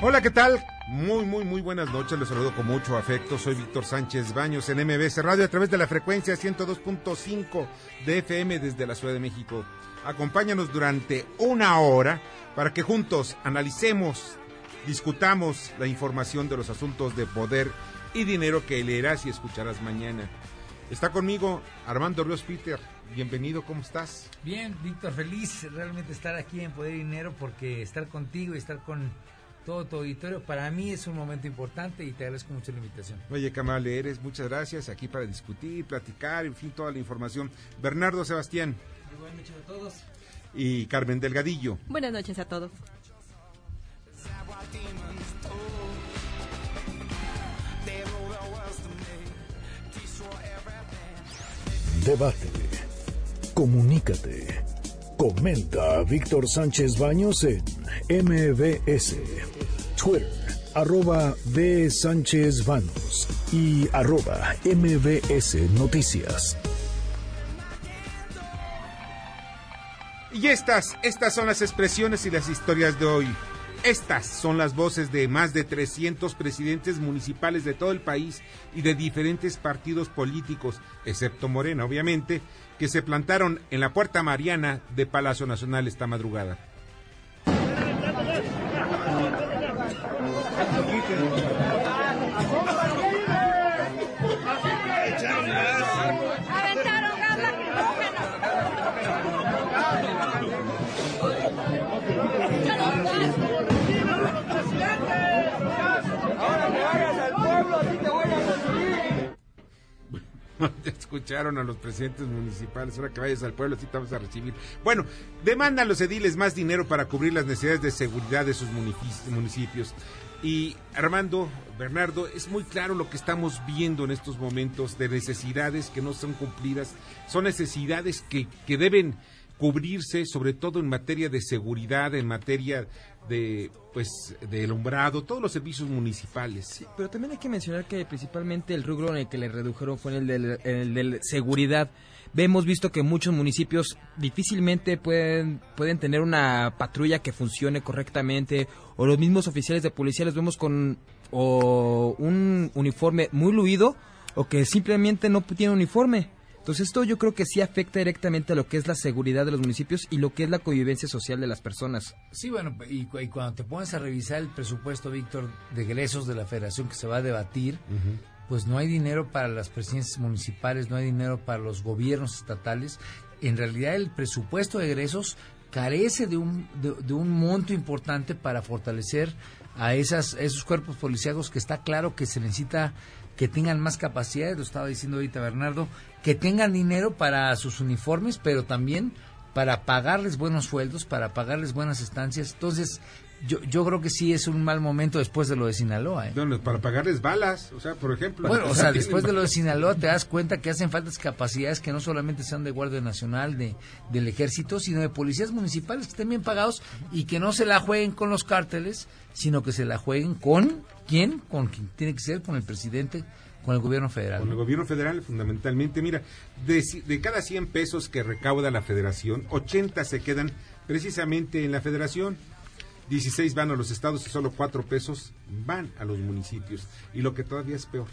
Hola, ¿qué tal? Muy, muy, muy buenas noches. Les saludo con mucho afecto. Soy Víctor Sánchez Baños en MBS Radio a través de la frecuencia 102.5 de FM desde la Ciudad de México. Acompáñanos durante una hora para que juntos analicemos, discutamos la información de los asuntos de poder y dinero que leerás y escucharás mañana. Está conmigo Armando Ríos Peter. Bienvenido, ¿cómo estás? Bien, Víctor, feliz realmente estar aquí en Poder y Dinero porque estar contigo y estar con todo tu auditorio. Para mí es un momento importante y te agradezco mucho la invitación. Oye, Camale, eres, muchas gracias aquí para discutir, platicar, en fin, toda la información. Bernardo Sebastián. buenas noches a todos. Y Carmen Delgadillo. Buenas noches a todos. Debate. Comunícate. Comenta a Víctor Sánchez Baños en MBS. Twitter, arroba B. Sánchez Vanos y arroba MBS Noticias. Y estas, estas son las expresiones y las historias de hoy. Estas son las voces de más de 300 presidentes municipales de todo el país y de diferentes partidos políticos, excepto Morena, obviamente, que se plantaron en la Puerta Mariana de Palacio Nacional esta madrugada. escucharon a los presidentes municipales, ahora que vayas al pueblo, sí te vamos a recibir. Bueno, demandan los ediles más dinero para cubrir las necesidades de seguridad de sus municipios. Y Armando, Bernardo, es muy claro lo que estamos viendo en estos momentos de necesidades que no son cumplidas, son necesidades que, que deben cubrirse, sobre todo en materia de seguridad, en materia de pues de alumbrado, todos los servicios municipales. pero también hay que mencionar que principalmente el rubro en el que le redujeron fue en el de, seguridad. Hemos visto que muchos municipios difícilmente pueden, pueden tener una patrulla que funcione correctamente o los mismos oficiales de policía los vemos con o un uniforme muy luido o que simplemente no tiene uniforme. Entonces esto yo creo que sí afecta directamente a lo que es la seguridad de los municipios y lo que es la convivencia social de las personas. Sí, bueno, y, cuando te pones a revisar el presupuesto, Víctor, de egresos de la federación que se va a debatir, pues no hay dinero para las presidencias municipales, no hay dinero para los gobiernos estatales. En realidad el presupuesto de egresos carece de un, de, un monto importante para fortalecer a esas, esos cuerpos policíacos que está claro que se necesita que tengan más capacidad, lo estaba diciendo ahorita Bernardo, que tengan dinero para sus uniformes, pero también para pagarles buenos sueldos, para pagarles buenas estancias. Entonces, yo, yo creo que sí es un mal momento después de lo de Sinaloa. ¿eh? para pagarles balas, o sea, por ejemplo. Bueno, o sea, después de lo de Sinaloa te das cuenta que hacen faltas capacidades que no solamente sean de Guardia Nacional, de, del Ejército, sino de policías municipales que estén bien pagados y que no se la jueguen con los cárteles, sino que se la jueguen con quién, con quien tiene que ser, con el presidente con el gobierno federal. Con el gobierno federal, fundamentalmente. Mira, de, de, cada 100 pesos que recauda la federación, 80 se quedan precisamente en la federación. 16 van a los estados y solo 4 pesos van a los municipios. Y lo que todavía es peor,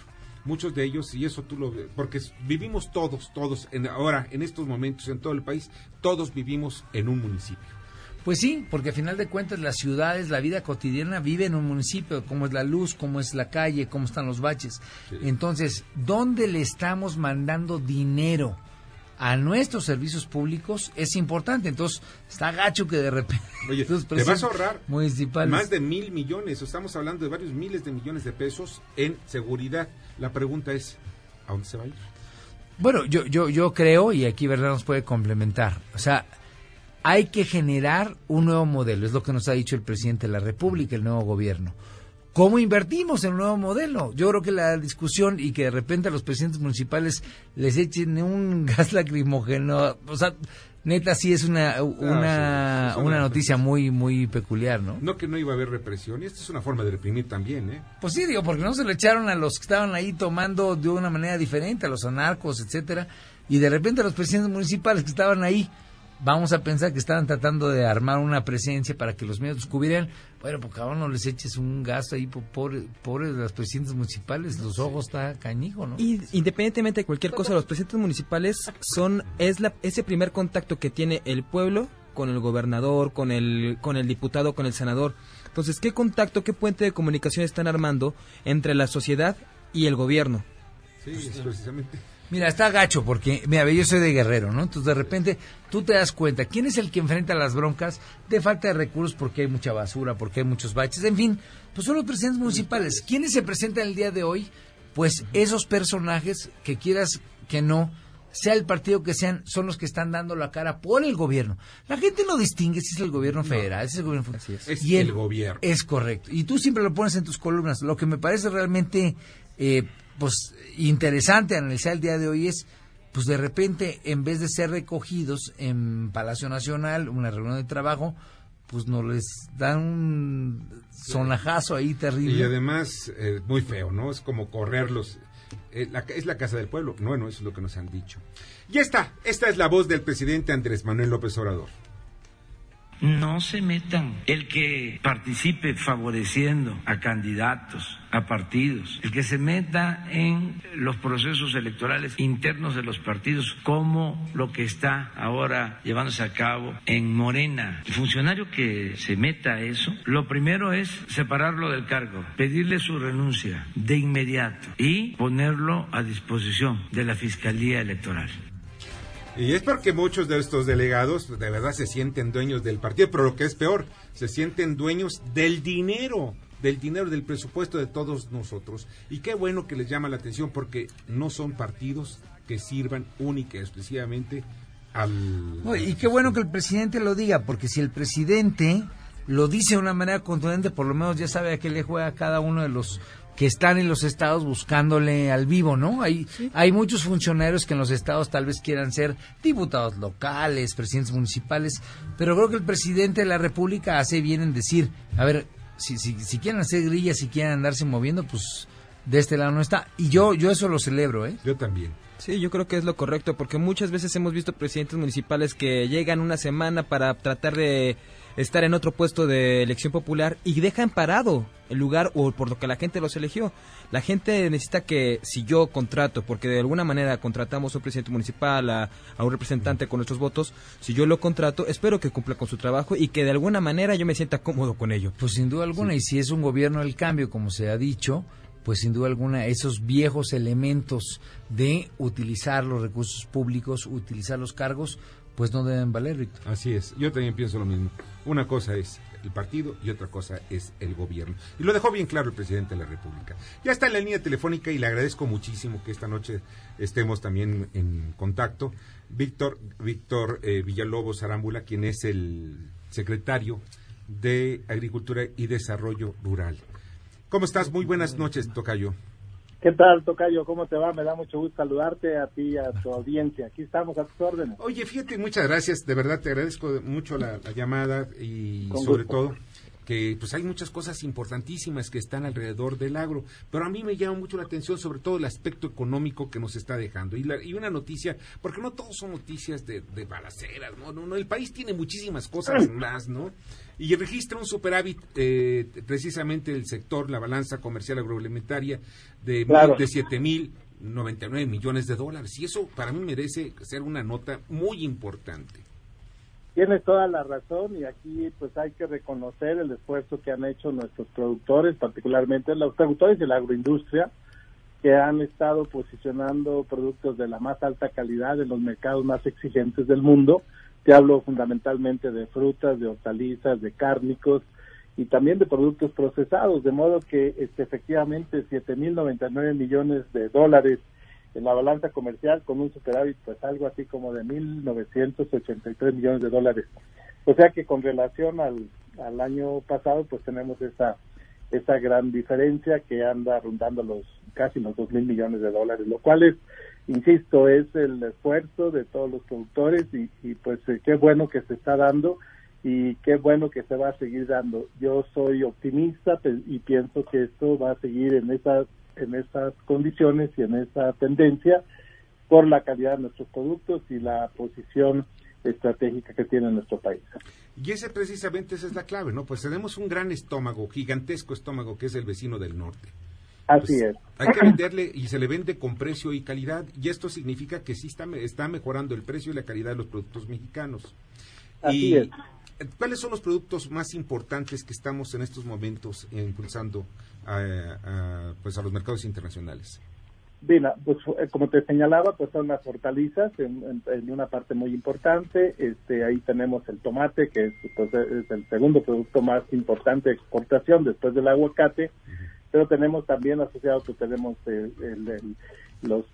muchos de ellos, y eso tú lo ves, porque vivimos todos, todos, en, ahora, en estos momentos, en todo el país, todos vivimos en un municipio. Pues sí, porque a final de cuentas las ciudades, la vida cotidiana vive en un municipio, como es la luz, como es la calle, cómo están los baches. Entonces, ¿dónde le estamos mandando dinero a nuestros servicios públicos es importante. Entonces, está gacho que de repente... Oye, te vas a ahorrar municipales... más de mil millones. Estamos hablando de varios miles de millones de pesos en seguridad. La pregunta es, ¿a dónde se va a ir? Bueno, yo, yo, yo creo, y aquí verdad nos puede complementar, o sea, hay que generar un nuevo modelo, es lo que nos ha dicho el presidente de la República, el nuevo gobierno. ¿Cómo invertimos en un nuevo modelo? Yo creo que la discusión y que de repente a los presidentes municipales les echen un gas lacrimógeno, o sea, neta sí es una, una, sí, es una una noticia muy, muy peculiar, ¿no? No que no iba a haber represión, y esta es una forma de reprimir también, ¿eh? Pues sí, digo, porque no se lo echaron a los que estaban ahí tomando de una manera diferente, a los anarcos, etcétera, y de repente a los presidentes municipales que estaban ahí, vamos a pensar que estaban tratando de armar una presencia para que los medios descubrieran, bueno, pues cabrón, no les eches un gasto ahí, po- pobre, pobres las presidentes municipales, los ojos está cañijo, ¿no? Y independientemente de cualquier cosa, los presidentes municipales son es la, ese primer contacto que tiene el pueblo con el gobernador, con el con el diputado, con el senador. Entonces, ¿qué contacto, qué puente de comunicación están armando entre la sociedad y el gobierno? Sí, es precisamente. Mira, está gacho porque, mira, yo soy de guerrero, ¿no? Entonces de repente tú te das cuenta, ¿quién es el que enfrenta las broncas de falta de recursos porque hay mucha basura, porque hay muchos baches? En fin, pues son los presidentes municipales. ¿Quiénes se presentan el día de hoy? Pues esos personajes que quieras que no, sea el partido que sean, son los que están dando la cara por el gobierno. La gente no distingue si es el gobierno federal, si es el gobierno Así es. Es y el gobierno. Es correcto. Y tú siempre lo pones en tus columnas. Lo que me parece realmente eh, pues interesante analizar el día de hoy es pues de repente en vez de ser recogidos en Palacio Nacional, una reunión de trabajo, pues nos les dan un sonajazo ahí terrible. Y además, eh, muy feo, ¿no? Es como correrlos. Eh, la es la casa del pueblo. Bueno, eso es lo que nos han dicho. Ya está. Esta es la voz del presidente Andrés Manuel López Obrador. No se metan. El que participe favoreciendo a candidatos, a partidos, el que se meta en los procesos electorales internos de los partidos, como lo que está ahora llevándose a cabo en Morena. El funcionario que se meta a eso, lo primero es separarlo del cargo, pedirle su renuncia de inmediato y ponerlo a disposición de la Fiscalía Electoral. Y es porque muchos de estos delegados de verdad se sienten dueños del partido, pero lo que es peor, se sienten dueños del dinero, del dinero del presupuesto de todos nosotros. Y qué bueno que les llama la atención porque no son partidos que sirvan única y exclusivamente al... Y qué bueno que el presidente lo diga, porque si el presidente lo dice de una manera contundente, por lo menos ya sabe a qué le juega cada uno de los que están en los estados buscándole al vivo, ¿no? Hay, hay muchos funcionarios que en los estados tal vez quieran ser diputados locales, presidentes municipales, pero creo que el presidente de la República hace bien en decir, a ver, si, si, si quieren hacer grillas, si quieren andarse moviendo, pues de este lado no está. Y yo, yo eso lo celebro, ¿eh? Yo también. Sí, yo creo que es lo correcto, porque muchas veces hemos visto presidentes municipales que llegan una semana para tratar de estar en otro puesto de elección popular y dejan parado el lugar o por lo que la gente los eligió. La gente necesita que si yo contrato, porque de alguna manera contratamos a un presidente municipal, a, a un representante con nuestros votos, si yo lo contrato, espero que cumpla con su trabajo y que de alguna manera yo me sienta cómodo con ello. Pues sin duda alguna, y si es un gobierno del cambio, como se ha dicho, pues sin duda alguna esos viejos elementos de utilizar los recursos públicos, utilizar los cargos, pues no deben valer, Víctor. Así es, yo también pienso lo mismo. Una cosa es el partido y otra cosa es el gobierno. Y lo dejó bien claro el presidente de la República. Ya está en la línea telefónica y le agradezco muchísimo que esta noche estemos también en contacto. Víctor, Víctor eh, Villalobos Arámbula, quien es el secretario de Agricultura y Desarrollo Rural. ¿Cómo estás? Muy buenas noches, Tocayo. ¿Qué tal, Tocayo? ¿Cómo te va? Me da mucho gusto saludarte a ti y a tu audiencia. Aquí estamos a tus órdenes. Oye, fíjate, muchas gracias, de verdad te agradezco mucho la, la llamada y Con sobre gusto. todo que pues hay muchas cosas importantísimas que están alrededor del agro, pero a mí me llama mucho la atención sobre todo el aspecto económico que nos está dejando y, la- y una noticia, porque no todos son noticias de, de balaceras, ¿no? No, no, el país tiene muchísimas cosas más, ¿no? Y registra un superávit eh, precisamente el sector, la balanza comercial agroalimentaria de, Claro. de 7 mil 99 millones de dólares. Y eso para mí merece ser una nota muy importante. Tienes toda la razón y aquí pues hay que reconocer el esfuerzo que han hecho nuestros productores, particularmente los productores de la agroindustria, que han estado posicionando productos de la más alta calidad en los mercados más exigentes del mundo. Te hablo fundamentalmente de frutas, de hortalizas, de cárnicos y también de productos procesados, de modo que este, efectivamente 7.099 millones de dólares en la balanza comercial con un superávit pues algo así como de 1.983 millones de dólares. O sea que con relación al, al año pasado pues tenemos esa esa gran diferencia que anda rondando los casi los dos mil millones de dólares, lo cual es, insisto, es el esfuerzo de todos los productores y, pues eh, qué bueno que se está dando y qué bueno que se va a seguir dando. Yo soy optimista y pienso que esto va a seguir en esas en esas condiciones y en esa tendencia por la calidad de nuestros productos y la posición estratégica que tiene nuestro país. Y ese precisamente esa es la clave, ¿no? Pues tenemos un gran estómago, gigantesco estómago que es el vecino del norte. Así Pues, es. Hay que venderle y se le vende con precio y calidad y esto significa que sí está, está mejorando el precio y la calidad de los productos mexicanos. Así y, es. ¿Cuáles son los productos más importantes que estamos en estos momentos impulsando a, a, pues a los mercados internacionales? Bien, pues eh, como te señalaba, pues son las hortalizas en, en, en, una parte muy importante. Este, ahí tenemos el tomate, que es, pues, es el segundo producto más importante de exportación después del aguacate. Uh -huh. Pero tenemos también asociado, pues tenemos el, el, el, los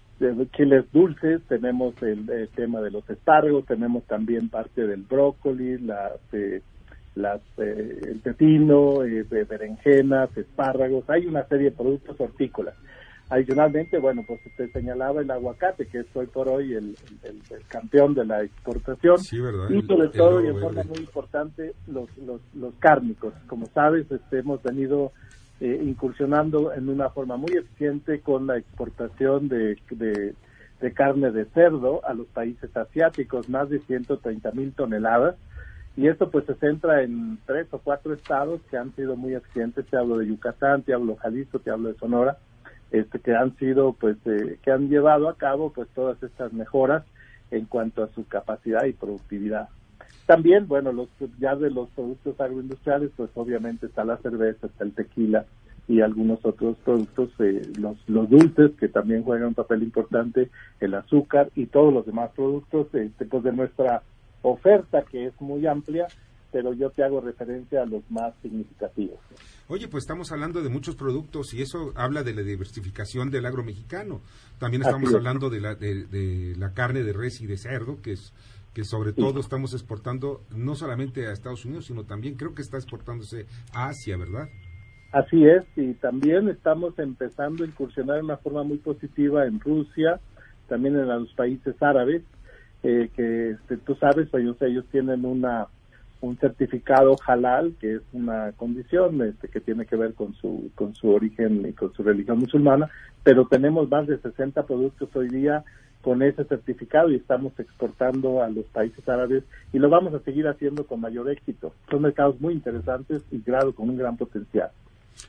chiles dulces, tenemos el, tema de los espárragos, tenemos también parte del brócoli, las, eh, las eh, el pepino, eh, berenjenas, espárragos. Hay una serie de productos hortícolas. Adicionalmente, bueno, pues te señalaba el aguacate, que es hoy por hoy el, el, el campeón de la exportación. Sí, ¿verdad? Y sobre todo, y en forma muy importante, los, los, los cárnicos. Como sabes, este, hemos venido eh, incursionando en una forma muy eficiente con la exportación de, de, carne de cerdo a los países asiáticos, más de 130 mil toneladas. Y esto pues se centra en tres o cuatro estados que han sido muy eficientes. Te hablo de Yucatán, te hablo de Jalisco, te hablo de Sonora este, que han sido, pues, eh, que han llevado a cabo, pues, todas estas mejoras en cuanto a su capacidad y productividad. También, bueno, los ya de los productos agroindustriales, pues, obviamente está la cerveza, está el tequila y algunos otros productos, eh, los, los dulces, que también juegan un papel importante, el azúcar y todos los demás productos, este, pues, de nuestra oferta, que es muy amplia, pero yo te hago referencia a los más significativos. Oye, pues estamos hablando de muchos productos y eso habla de la diversificación del agro mexicano. También estamos hablando de la, de, de, la carne de res y de cerdo, que es que sobre todo estamos exportando no solamente a Estados Unidos, sino también creo que está exportándose a Asia, ¿verdad? Así es, y también estamos empezando a incursionar de una forma muy positiva en Rusia, también en los países árabes, eh, que este, tú sabes, ellos, ellos tienen una un certificado halal que es una condición este, que tiene que ver con su con su origen y con su religión musulmana pero tenemos más de 60 productos hoy día con ese certificado y estamos exportando a los países árabes y lo vamos a seguir haciendo con mayor éxito. Son mercados muy interesantes y claro con un gran potencial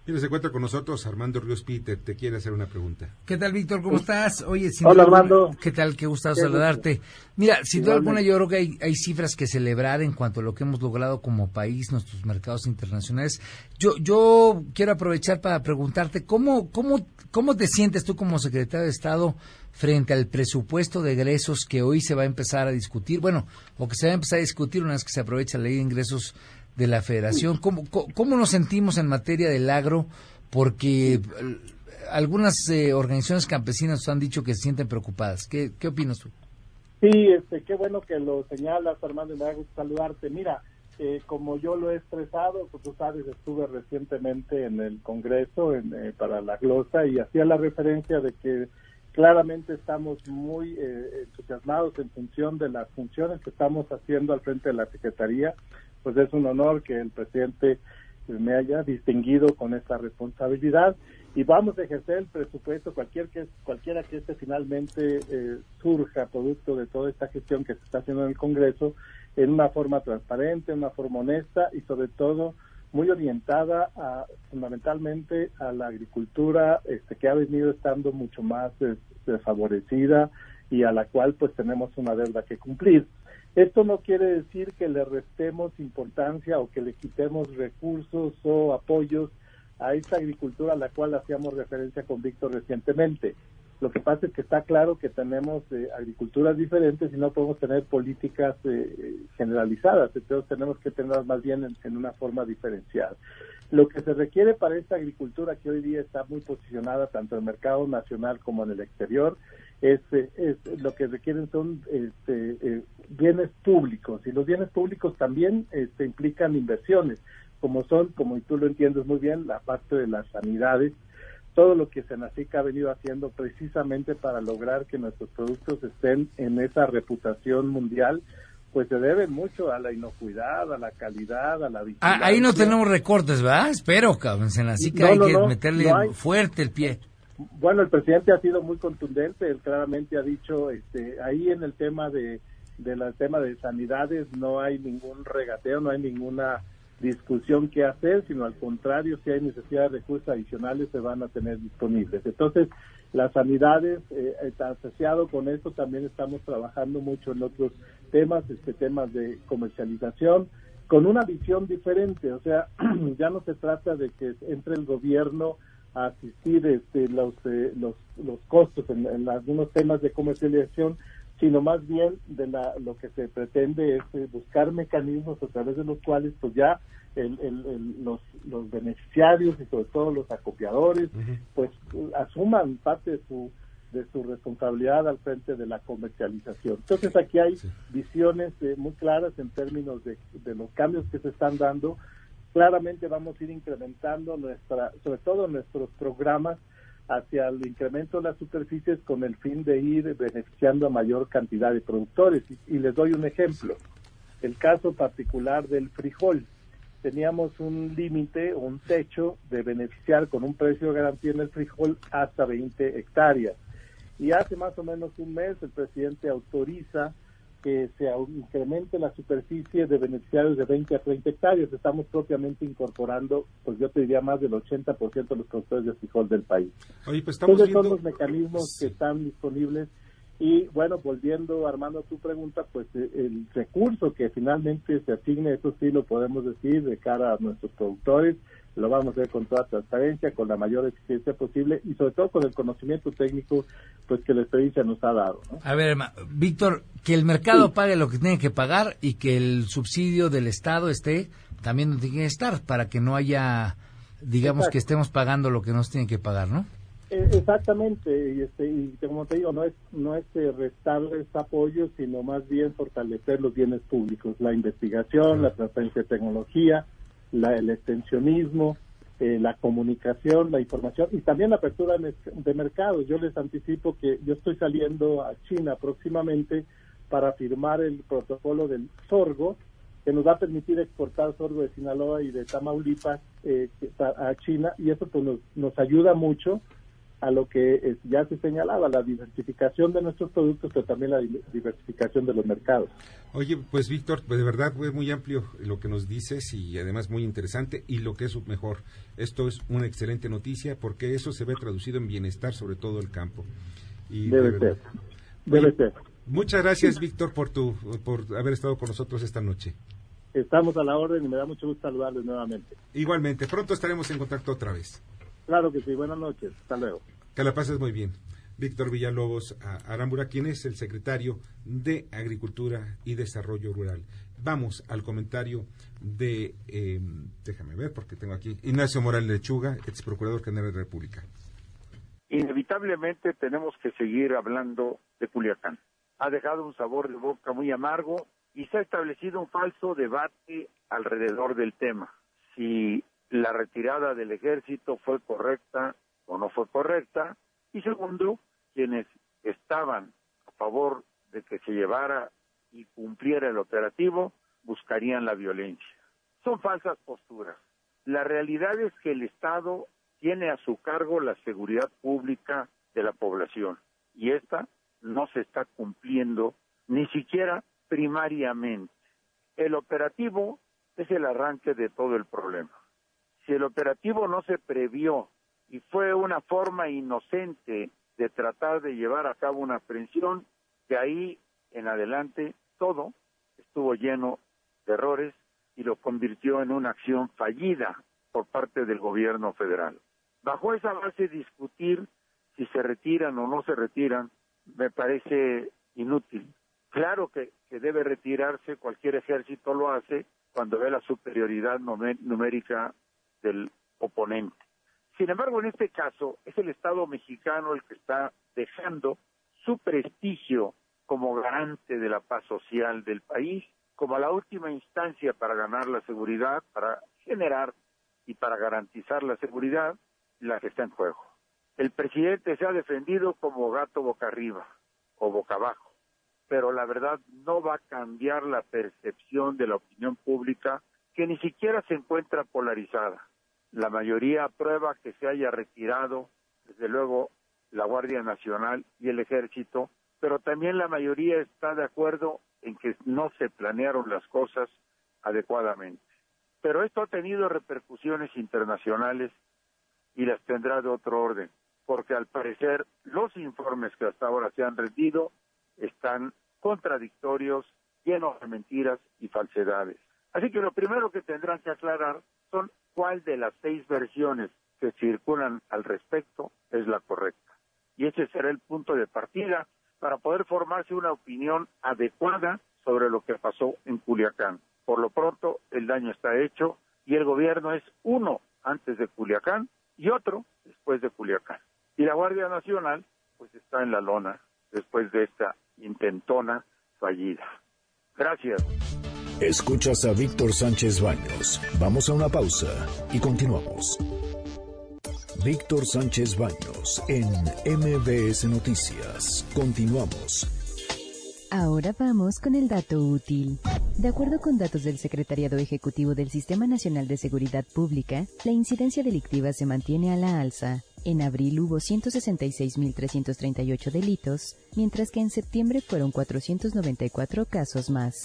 Mira, se encuentra con nosotros Armando Ríos Peter, te quiere hacer una pregunta. ¿Qué tal, Víctor? ¿Cómo estás? Oye, sin Hola, Armando. ¿Qué tal? Qué gusto saludarte. Mira, sin duda alguna yo creo que hay, hay, cifras que celebrar en cuanto a lo que hemos logrado como país, nuestros mercados internacionales. Yo, yo quiero aprovechar para preguntarte, ¿cómo, cómo, cómo te sientes tú como secretario de Estado frente al presupuesto de egresos que hoy se va a empezar a discutir? Bueno, o que se va a empezar a discutir una vez que se aprovecha la ley de ingresos de la federación. ¿Cómo, cómo nos sentimos en materia del agro? Porque algunas eh, organizaciones campesinas han dicho que se sienten preocupadas. ¿Qué, qué opinas tú? Sí, este, qué bueno que lo señalas, Armando, me da gusto saludarte. Mira, eh, como yo lo he expresado, pues tú sabes, estuve recientemente en el Congreso en, eh, para la glosa y hacía la referencia de que claramente estamos muy eh, entusiasmados en función de las funciones que estamos haciendo al frente de la Secretaría. Pues es un honor que el presidente me haya distinguido con esta responsabilidad y vamos a ejercer el presupuesto cualquier que cualquiera que este finalmente eh, surja producto de toda esta gestión que se está haciendo en el Congreso en una forma transparente, en una forma honesta y sobre todo muy orientada a, fundamentalmente a la agricultura este, que ha venido estando mucho más desfavorecida y a la cual pues tenemos una deuda que cumplir. Esto no quiere decir que le restemos importancia o que le quitemos recursos o apoyos a esta agricultura a la cual hacíamos referencia con Víctor recientemente. Lo que pasa es que está claro que tenemos eh, agriculturas diferentes y no podemos tener políticas eh, generalizadas, entonces tenemos que tenerlas más bien en, en, una forma diferenciada. Lo que se requiere para esta agricultura que hoy día está muy posicionada tanto en el mercado nacional como en el exterior es, es lo que requieren son este, eh, bienes públicos y los bienes públicos también este, implican inversiones como son, como tú lo entiendes muy bien, la parte de las sanidades, todo lo que Senacica ha venido haciendo precisamente para lograr que nuestros productos estén en esa reputación mundial, pues se debe mucho a la inocuidad, a la calidad, a la vigilancia. ahí no tenemos recortes, ¿verdad? Espero, cabrón. Senacica hay que meterle fuerte el pie. Bueno, el presidente ha sido muy contundente, él claramente ha dicho, este, ahí en el tema de, del tema de sanidades no hay ningún regateo, no hay ninguna discusión que hacer, sino al contrario, si hay necesidad de recursos adicionales, se van a tener disponibles. Entonces, las sanidades, eh, asociado con esto, también estamos trabajando mucho en otros temas, este temas de comercialización, con una visión diferente, o sea, ya no se trata de que entre el gobierno a asistir este, los, eh, los, los costos en, en algunos temas de comercialización, sino más bien de la, lo que se pretende es eh, buscar mecanismos a través de los cuales pues ya el, el, los, los beneficiarios y sobre todo los acopiadores pues asuman parte de su de su responsabilidad al frente de la comercialización. Entonces aquí hay visiones eh, muy claras en términos de, de los cambios que se están dando. Claramente vamos a ir incrementando nuestra, sobre todo nuestros programas hacia el incremento de las superficies con el fin de ir beneficiando a mayor cantidad de productores. Y, les doy un ejemplo. El caso particular del frijol. Teníamos un límite, un techo de beneficiar con un precio de garantía en el frijol hasta 20 hectáreas. Y hace más o menos un mes el presidente autoriza que se incremente la superficie de beneficiarios de 20 a 30 hectáreas. Estamos propiamente incorporando, pues yo te diría, más del 80% de los productores de frijol del país. Oye, pues estamos Entonces son los mecanismos que están disponibles. Y bueno, volviendo, Armando, a tu pregunta, pues eh, el recurso que finalmente se asigne, eso sí lo podemos decir de cara a nuestros productores, lo vamos a hacer con toda transparencia, con la mayor eficiencia posible y sobre todo con el conocimiento técnico pues que la experiencia nos ha dado. A ver, Víctor, que el mercado pague lo que tiene que pagar y que el subsidio del Estado esté también donde tiene que estar para que no haya, digamos, que estemos pagando lo que nos tiene que pagar, ¿no? Eh, exactamente, y, este, y como te digo, no es, no es eh, restarles apoyo, sino más bien fortalecer los bienes públicos, la investigación, la transferencia de tecnología, la, el extensionismo, eh, la comunicación, la información y también la apertura de mercados. Yo les anticipo que yo estoy saliendo a China próximamente para firmar el protocolo del sorgo, que nos va a permitir exportar sorgo de Sinaloa y de Tamaulipas eh, a China y eso pues nos, nos ayuda mucho a lo que ya se señalaba, la diversificación de nuestros productos, pero también la diversificación de los mercados. Oye, pues Víctor, pues de verdad fue muy amplio lo que nos dices y además muy interesante y lo que es mejor, esto es una excelente noticia porque eso se ve traducido en bienestar, sobre todo el campo. Y Debe ser. Debe ser. Muchas gracias, Víctor, por, tu, por haber estado con nosotros esta noche. Estamos a la orden y me da mucho gusto saludarles nuevamente. Igualmente, pronto estaremos en contacto otra vez. Claro que sí, buenas noches, hasta luego. Que la pases muy bien. Víctor Villalobos Arambura, quien es el secretario de Agricultura y Desarrollo Rural. Vamos al comentario de, em, déjame ver porque tengo aquí, Ignacio Morales Lechuga, ex procurador general de la República. Inevitablemente tenemos que seguir hablando de Culiacán. Ha dejado un sabor de boca muy amargo y se ha establecido un falso debate alrededor del tema. Si la retirada del ejército fue correcta o no fue correcta. Y segundo, quienes estaban a favor de que se llevara y cumpliera el operativo buscarían la violencia. Son falsas posturas. La realidad es que el Estado tiene a su cargo la seguridad pública de la población y esta no se está cumpliendo ni siquiera primariamente. El operativo es el arranque de todo el problema si el operativo no se previó y fue una forma inocente de tratar de llevar a cabo una aprehensión, de ahí en adelante todo estuvo lleno de errores y lo convirtió en una acción fallida por parte del gobierno federal. Bajo esa base discutir si se retiran o no se retiran me parece inútil. Claro que, debe retirarse, cualquier ejército lo hace cuando ve la superioridad numérica del oponente. Sin embargo, en este caso, es el Estado mexicano el que está dejando su prestigio como garante de la paz social del país, como la última instancia para ganar la seguridad, para generar y para garantizar la seguridad, la que está en juego. El presidente se ha defendido como gato boca arriba o boca abajo, pero la verdad no va a cambiar la percepción de la opinión pública que ni siquiera se encuentra polarizada. La mayoría aprueba que se haya retirado, desde luego, la Guardia Nacional y el Ejército, pero también la mayoría está de acuerdo en que no se planearon las cosas adecuadamente. Pero esto ha tenido repercusiones internacionales y las tendrá de otro orden, porque al parecer los informes que hasta ahora se han rendido están contradictorios, llenos de mentiras y falsedades. Así que lo primero que tendrán que aclarar son cuál de las seis versiones que circulan al respecto es la correcta. Y ese será el punto de partida para poder formarse una opinión adecuada sobre lo que pasó en Culiacán. Por lo pronto, el daño está hecho y el gobierno es uno antes de Culiacán y otro después de Culiacán. Y la Guardia Nacional, pues está en la lona después de esta intentona fallida. Gracias. Escuchas a Víctor Sánchez Baños. Vamos a una pausa y continuamos. Víctor Sánchez Baños en MBS Noticias. Continuamos. Ahora vamos con el dato útil. De acuerdo con datos del Secretariado Ejecutivo del Sistema Nacional de Seguridad Pública, la incidencia delictiva se mantiene a la alza. En abril hubo 166.338 delitos, mientras que en septiembre fueron 494 casos más.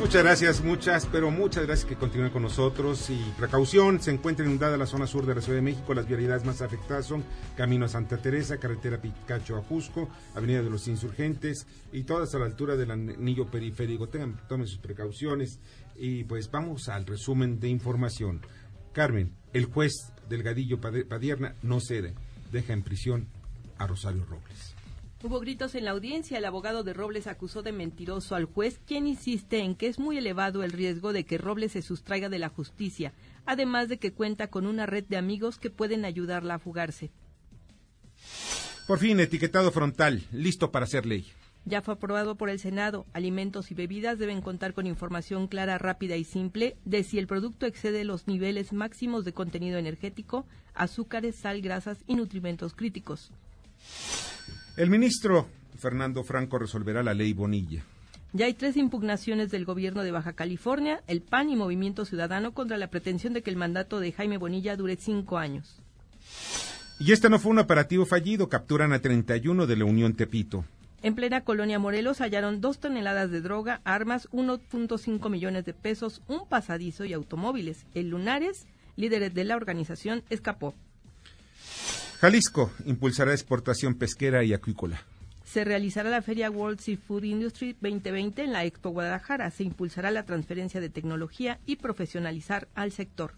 Muchas gracias, muchas, pero muchas gracias que continúen con nosotros. Y precaución, se encuentra inundada la zona sur de la Ciudad de México. Las vialidades más afectadas son Camino a Santa Teresa, Carretera Picacho a Cusco, Avenida de los Insurgentes y todas a la altura del anillo periférico. Tengan, tomen sus precauciones. Y pues vamos al resumen de información. Carmen, el juez Delgadillo Padierna no cede, deja en prisión a Rosario Robles. Hubo gritos en la audiencia. El abogado de Robles acusó de mentiroso al juez, quien insiste en que es muy elevado el riesgo de que Robles se sustraiga de la justicia, además de que cuenta con una red de amigos que pueden ayudarla a fugarse. Por fin, etiquetado frontal, listo para hacer ley. Ya fue aprobado por el Senado. Alimentos y bebidas deben contar con información clara, rápida y simple de si el producto excede los niveles máximos de contenido energético, azúcares, sal, grasas y nutrimentos críticos. El ministro Fernando Franco resolverá la ley Bonilla. Ya hay tres impugnaciones del gobierno de Baja California, el PAN y Movimiento Ciudadano contra la pretensión de que el mandato de Jaime Bonilla dure cinco años. Y este no fue un operativo fallido, capturan a 31 de la Unión Tepito. En plena colonia Morelos hallaron dos toneladas de droga, armas, 1.5 millones de pesos, un pasadizo y automóviles. El Lunares, líder de la organización, escapó. Jalisco impulsará exportación pesquera y acuícola. Se realizará la Feria World Seafood Industry 2020 en la Expo Guadalajara. Se impulsará la transferencia de tecnología y profesionalizar al sector.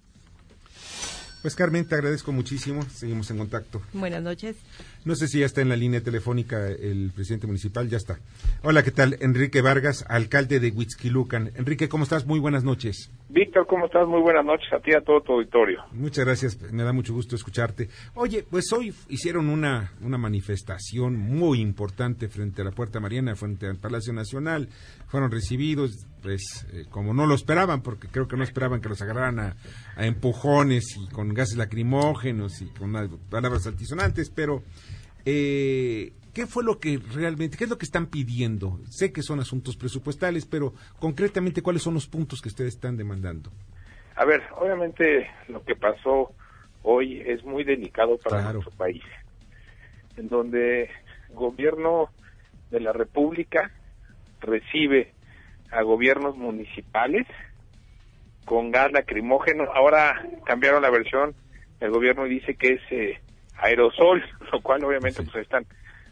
Pues Carmen, te agradezco muchísimo. Seguimos en contacto. Buenas noches. No sé si ya está en la línea telefónica el presidente municipal, ya está. Hola, ¿qué tal? Enrique Vargas, alcalde de Huitzquilucan. Enrique, ¿cómo estás? Muy buenas noches. Víctor, ¿cómo estás? Muy buenas noches a ti y a todo tu auditorio. Muchas gracias, me da mucho gusto escucharte. Oye, pues hoy hicieron una, una manifestación muy importante frente a la Puerta Mariana, frente al Palacio Nacional. Fueron recibidos, pues, eh, como no lo esperaban, porque creo que no esperaban que los agarraran a, a empujones y con gases lacrimógenos y con palabras altisonantes, pero eh, ¿Qué fue lo que realmente, qué es lo que están pidiendo? Sé que son asuntos presupuestales, pero concretamente, ¿cuáles son los puntos que ustedes están demandando? A ver, obviamente lo que pasó hoy es muy delicado para nuestro país, en donde el gobierno de la República recibe a gobiernos municipales con gas lacrimógeno. Ahora cambiaron la versión. El gobierno dice que es eh, aerosol, lo cual obviamente pues están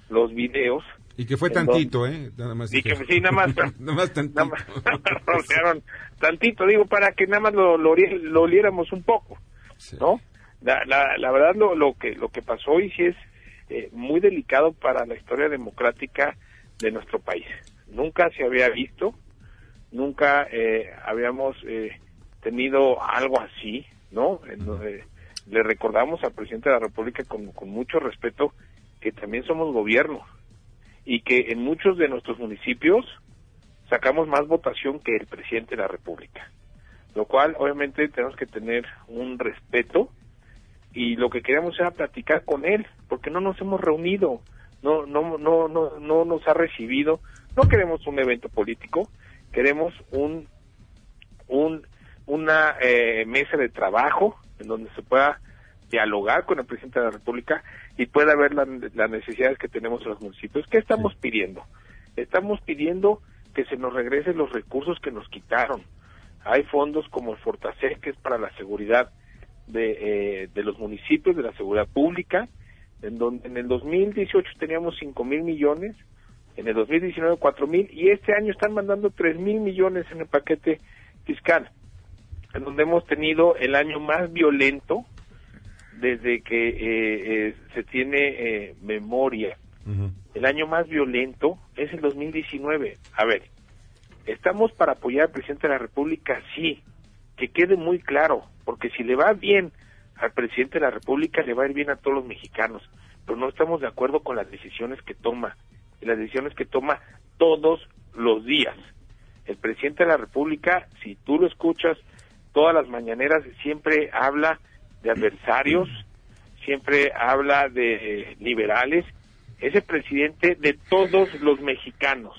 los videos. Y que fue tantito, ¿eh? Nada más. Y que, sí, nada más. nada más tantito. Nada más, tantito, digo, para que nada más lo, lo, lo oliéramos un poco, ¿no? La, la, la verdad lo, lo que lo que pasó hoy sí es eh, muy delicado para la historia democrática de nuestro país. Nunca se había visto, nunca eh, habíamos eh, tenido algo así, ¿no? En donde le recordamos al presidente de la República con, mucho respeto que también somos gobierno y que en muchos de nuestros municipios sacamos más votación que el presidente de la República. Lo cual, obviamente, tenemos que tener un respeto y lo que queríamos era platicar con él, porque no nos hemos reunido, no, no, no, no, no nos ha recibido, no queremos un evento político, queremos un, un, una eh, mesa de trabajo en donde se pueda dialogar con el presidente de la República y pueda ver las necesidades que tenemos en los municipios. ¿Qué estamos pidiendo? Estamos pidiendo que se nos regresen los recursos que nos quitaron. Hay fondos como el Fortasec, que es para la seguridad de, eh, de los municipios, de la seguridad pública, en donde en el 2018 teníamos 5 mil millones, en el 2019 4 mil, y este año están mandando 3 mil millones en el paquete fiscal, en donde hemos tenido el año más violento desde que eh, eh, se tiene memoria. El año más violento es el 2019. A ver, ¿estamos para apoyar al presidente de la República? Sí, que quede muy claro, porque si le va bien al presidente de la República, le va a ir bien a todos los mexicanos, pero no estamos de acuerdo con las decisiones que toma, y las decisiones que toma todos los días. El presidente de la República, si tú lo escuchas todas las mañaneras, siempre habla de adversarios, siempre habla de liberales, es el presidente de todos los mexicanos.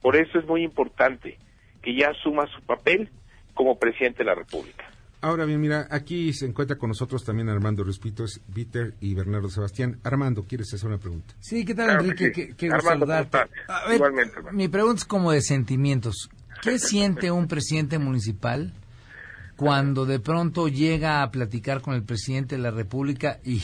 Por eso es muy importante que ya asuma su papel como presidente de la República. Ahora bien, mira, aquí se encuentra con nosotros también Armando Ruspitos, Víter y Bernardo Sebastián. Armando, ¿quieres hacer una pregunta? Sí, ¿qué tal, Enrique? Qué, saludarte. Igualmente. Mi pregunta es como de sentimientos. ¿Qué siente un presidente municipal cuando de pronto llega a platicar con el presidente de la República y,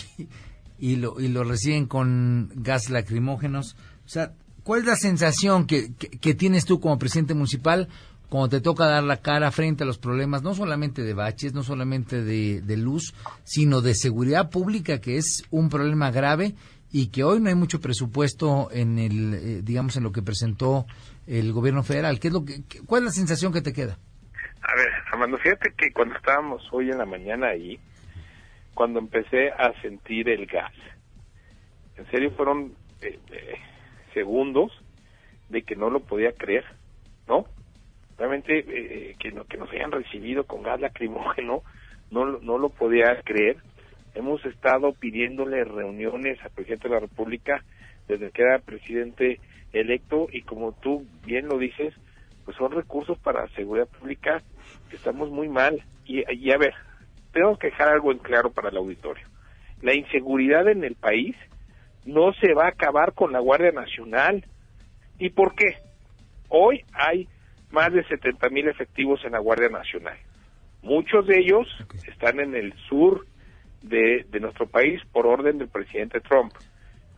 y, lo, y lo reciben con gas lacrimógenos? O sea, ¿cuál es la sensación que, que tienes tú como presidente municipal cuando te toca dar la cara frente a los problemas, no solamente de baches, no solamente de, luz, sino de seguridad pública, que es un problema grave y que hoy no hay mucho presupuesto en el, eh, digamos, en lo que presentó el gobierno federal. ¿Qué es lo que, ¿Cuál es la sensación que te queda? A ver, Armando, fíjate que cuando estábamos hoy en la mañana ahí, cuando empecé a sentir el gas, en serio fueron eh, eh, segundos de que no lo podía creer, ¿no? realmente eh, que, no, que nos hayan recibido con gas lacrimógeno, no, no lo podía creer. Hemos estado pidiéndole reuniones al presidente de la República desde que era presidente electo y como tú bien lo dices, pues son recursos para seguridad pública que estamos muy mal. Y, y a ver, tengo que dejar algo en claro para el auditorio. La inseguridad en el país no se va a acabar con la Guardia Nacional. ¿Y por qué? Hoy hay más de 70 mil efectivos en la Guardia Nacional. Muchos de ellos están en el sur de, nuestro país por orden del presidente Trump.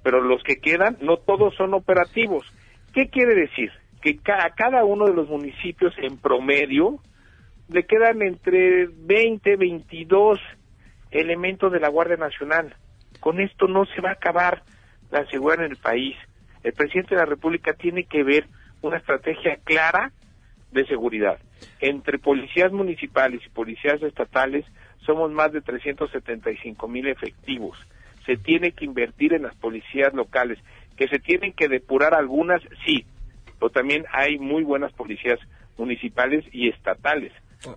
Pero los que quedan, no todos son operativos. ¿Qué quiere decir? Que a cada uno de los municipios en promedio le quedan entre 20, 22 elementos de la Guardia Nacional. Con esto no se va a acabar la seguridad en el país. El presidente de la República tiene que ver una estrategia clara de seguridad. Entre policías municipales y policías estatales somos más de 375 mil efectivos. Se tiene que invertir en las policías locales, que se tienen que depurar algunas, sí, pero también hay muy buenas policías municipales y estatales.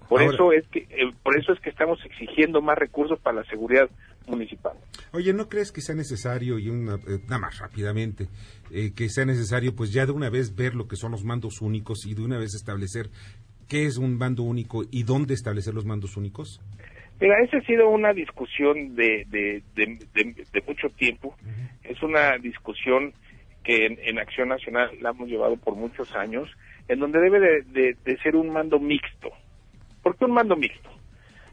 Por eso es que eh, por eso es que estamos exigiendo más recursos para la seguridad municipal. Oye, ¿no crees que sea necesario y una eh, nada más rápidamente eh, que sea necesario pues ya de una vez ver lo que son los mandos únicos y de una vez establecer qué es un mando único y dónde establecer los mandos únicos? Mira, esa ha sido una discusión de, de, mucho tiempo. Es una discusión que en, Acción Nacional la hemos llevado por muchos años, en donde debe de, ser un mando mixto. ¿Por ¿Por qué un mando mixto?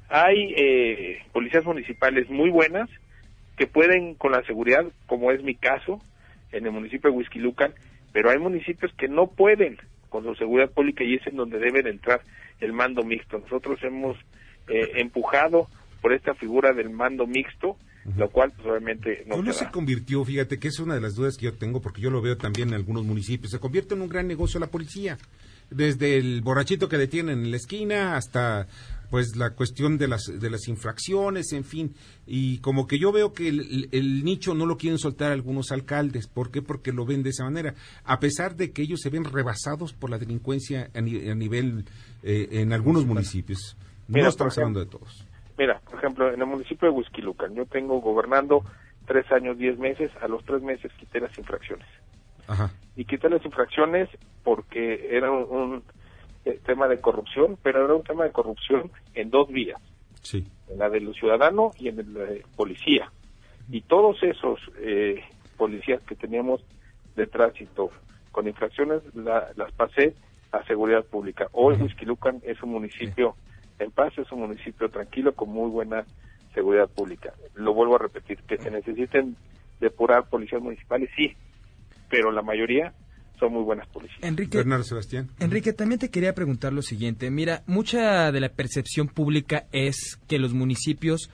Hay eh, policías municipales muy buenas que pueden con la seguridad, como es mi caso, en el municipio de Huizquilucan, pero hay municipios que no pueden con su seguridad pública y es en donde deben entrar el mando mixto. Nosotros hemos eh, empujado por esta figura del mando mixto, lo cual pues, obviamente no, no se convirtió, fíjate que es una de las dudas que yo tengo, porque yo lo veo también en algunos municipios, se convierte en un gran negocio la policía. Desde el borrachito que detienen en la esquina hasta pues la cuestión de las de las infracciones, en fin, y como que yo veo que el, nicho no lo quieren soltar algunos alcaldes, ¿por qué? Porque lo ven de esa manera, a pesar de que ellos se ven rebasados por la delincuencia a, nivel eh, en algunos municipios. no estamos hablando de todos. Mira, por ejemplo, en el municipio de Huizquilucan, yo tengo gobernando tres años, diez meses, a los tres meses quité las infracciones. Y quité las infracciones porque era un, eh, tema de corrupción, pero era un tema de corrupción en dos vías. Sí. En la del ciudadano y en la de policía. Y todos esos eh, policías que teníamos de tránsito con infracciones las pasé a seguridad pública. Hoy Huizquilucan es un municipio en paz, es un municipio tranquilo con muy buena seguridad pública. Lo vuelvo a repetir, que se necesiten depurar policías municipales, sí, pero la mayoría son muy buenas policías. Enrique, Bernardo Sebastián. Enrique, también te quería preguntar lo siguiente. Mira, mucha de la percepción pública es que los municipios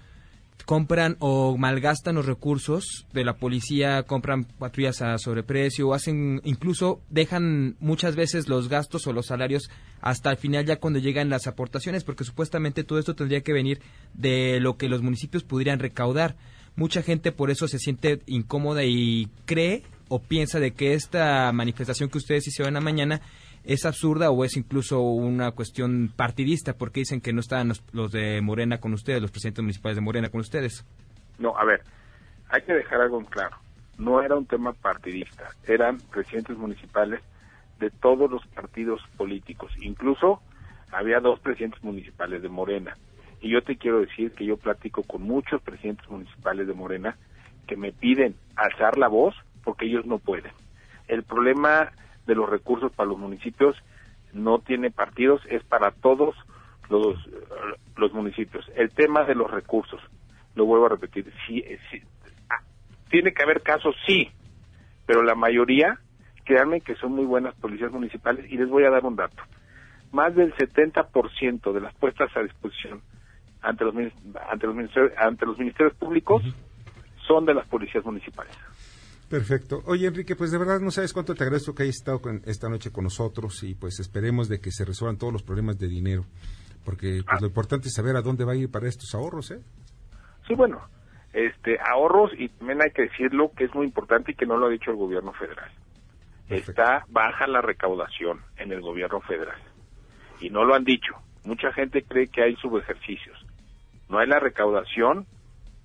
compran o malgastan los recursos de la policía, compran patrullas a sobreprecio, hacen, incluso dejan muchas veces los gastos o los salarios hasta el final ya cuando llegan las aportaciones, porque supuestamente todo esto tendría que venir de lo que los municipios pudieran recaudar. Mucha gente por eso se siente incómoda y cree o piensa de que esta manifestación que ustedes hicieron la mañana es absurda o es incluso una cuestión partidista porque dicen que no estaban los, de Morena con ustedes, los presidentes municipales de Morena con ustedes. No, a ver, hay que dejar algo en claro. No era un tema partidista, eran presidentes municipales de todos los partidos políticos. Incluso había dos presidentes municipales de Morena. Y yo te quiero decir que yo platico con muchos presidentes municipales de Morena que me piden alzar la voz porque ellos no pueden. El problema de los recursos para los municipios no tiene partidos, es para todos los, los municipios. El tema de los recursos, lo vuelvo a repetir, sí, ah, tiene que haber casos, sí, pero la mayoría, créanme que son muy buenas policías municipales y les voy a dar un dato. Más del 70% de las puestas a disposición ante los, ante los, ministerios, ante los ministerios públicos son de las policías municipales. Perfecto. Oye, Enrique, pues de verdad no sabes cuánto te agradezco que hayas estado esta noche con nosotros y pues esperemos de que se resuelvan todos los problemas de dinero, porque pues lo importante es saber a dónde va a ir para estos ahorros, ¿eh? Sí, bueno, este ahorros y también hay que decirlo que es muy importante y que no lo ha dicho el gobierno federal. Está baja la recaudación en el gobierno federal y no lo han dicho. Mucha gente cree que hay subejercicios. No hay la recaudación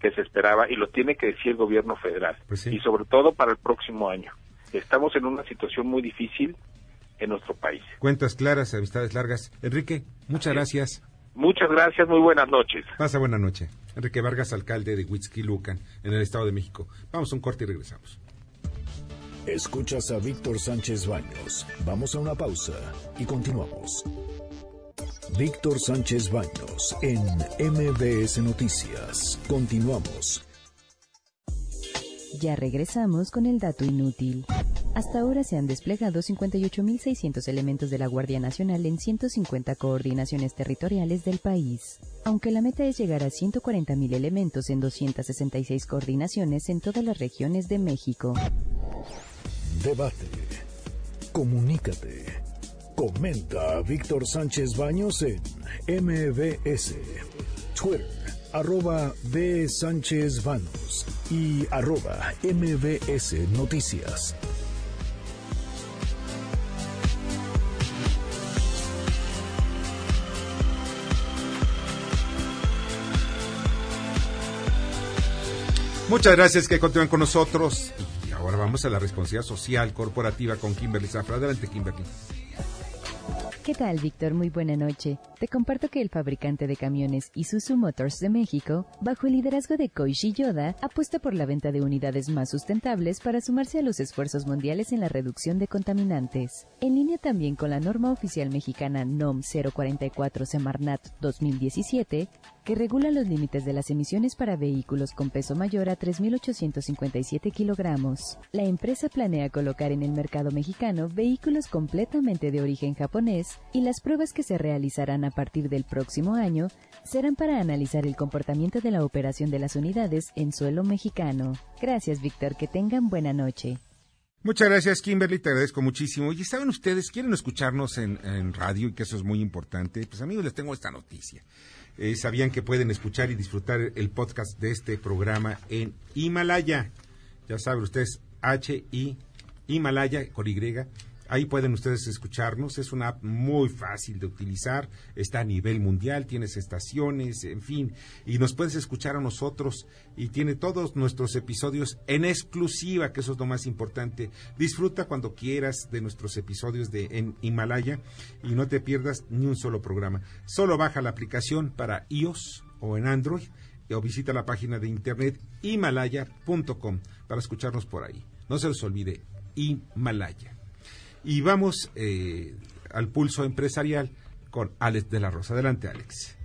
que se esperaba y lo tiene que decir el gobierno federal pues y sobre todo para el próximo año. Estamos en una situación muy difícil en nuestro país. Cuentas claras, amistades largas. Enrique, muchas gracias. Muchas gracias, muy buenas noches. Pasa buena noche. Enrique Vargas, alcalde de Huitzquilucan, en el Estado de México. Vamos a un corte y regresamos. Escuchas a Víctor Sánchez Baños. Vamos a una pausa y continuamos. Víctor Sánchez Baños en MBS Noticias. Continuamos. Ya regresamos con el dato inútil. Hasta ahora se han desplegado 58.600 elementos de la Guardia Nacional en 150 coordinaciones territoriales del país, aunque la meta es llegar a 140.000 elementos en 266 coordinaciones en todas las regiones de México. Debate. Comunícate. Comenta Víctor Sánchez Baños en MBS, Twitter, arroba B. Sánchez Baños y arroba MBS Noticias. Muchas gracias que continúan con nosotros. Y ahora vamos a la responsabilidad social corporativa con Kimberly Zafra. Adelante, Kimberly. ¿Qué tal, Víctor? Muy buena noche. te comparto que el fabricante de camiones Isuzu Motors de México, bajo el liderazgo de Koichi Yoda, apuesta por la venta de unidades más sustentables para sumarse a los esfuerzos mundiales en la reducción de contaminantes. En línea también con la norma oficial mexicana NOM 044 Semarnat 2017, que regula los límites de las emisiones para vehículos con peso mayor a 3.857 kilogramos. La empresa planea colocar en el mercado mexicano vehículos completamente de origen japonés y las pruebas que se realizarán a partir del próximo año serán para analizar el comportamiento de la operación de las unidades en suelo mexicano. Gracias, Víctor. Que tengan buena noche. Muchas gracias, Kimberly, te agradezco muchísimo. Y saben ustedes, quieren escucharnos en, en radio y que eso es muy importante. Pues amigos, les tengo esta noticia. Eh, sabían que pueden escuchar y disfrutar el podcast de este programa en Himalaya. Ya saben ustedes, H-I, Himalaya con Y Ahí pueden ustedes escucharnos. Es una app muy fácil de utilizar. Está a nivel mundial, tienes estaciones, en fin. Y nos puedes escuchar a nosotros. Y tiene todos nuestros episodios en exclusiva, que eso es lo más importante. Disfruta cuando quieras de nuestros episodios de en Himalaya y no te pierdas ni un solo programa. Solo baja la aplicación para iOS o en Android o visita la página de internet himalaya.com para escucharnos por ahí. No se les olvide, Himalaya. Y vamos eh, al pulso empresarial con Alex de la Rosa. Adelante, Alex.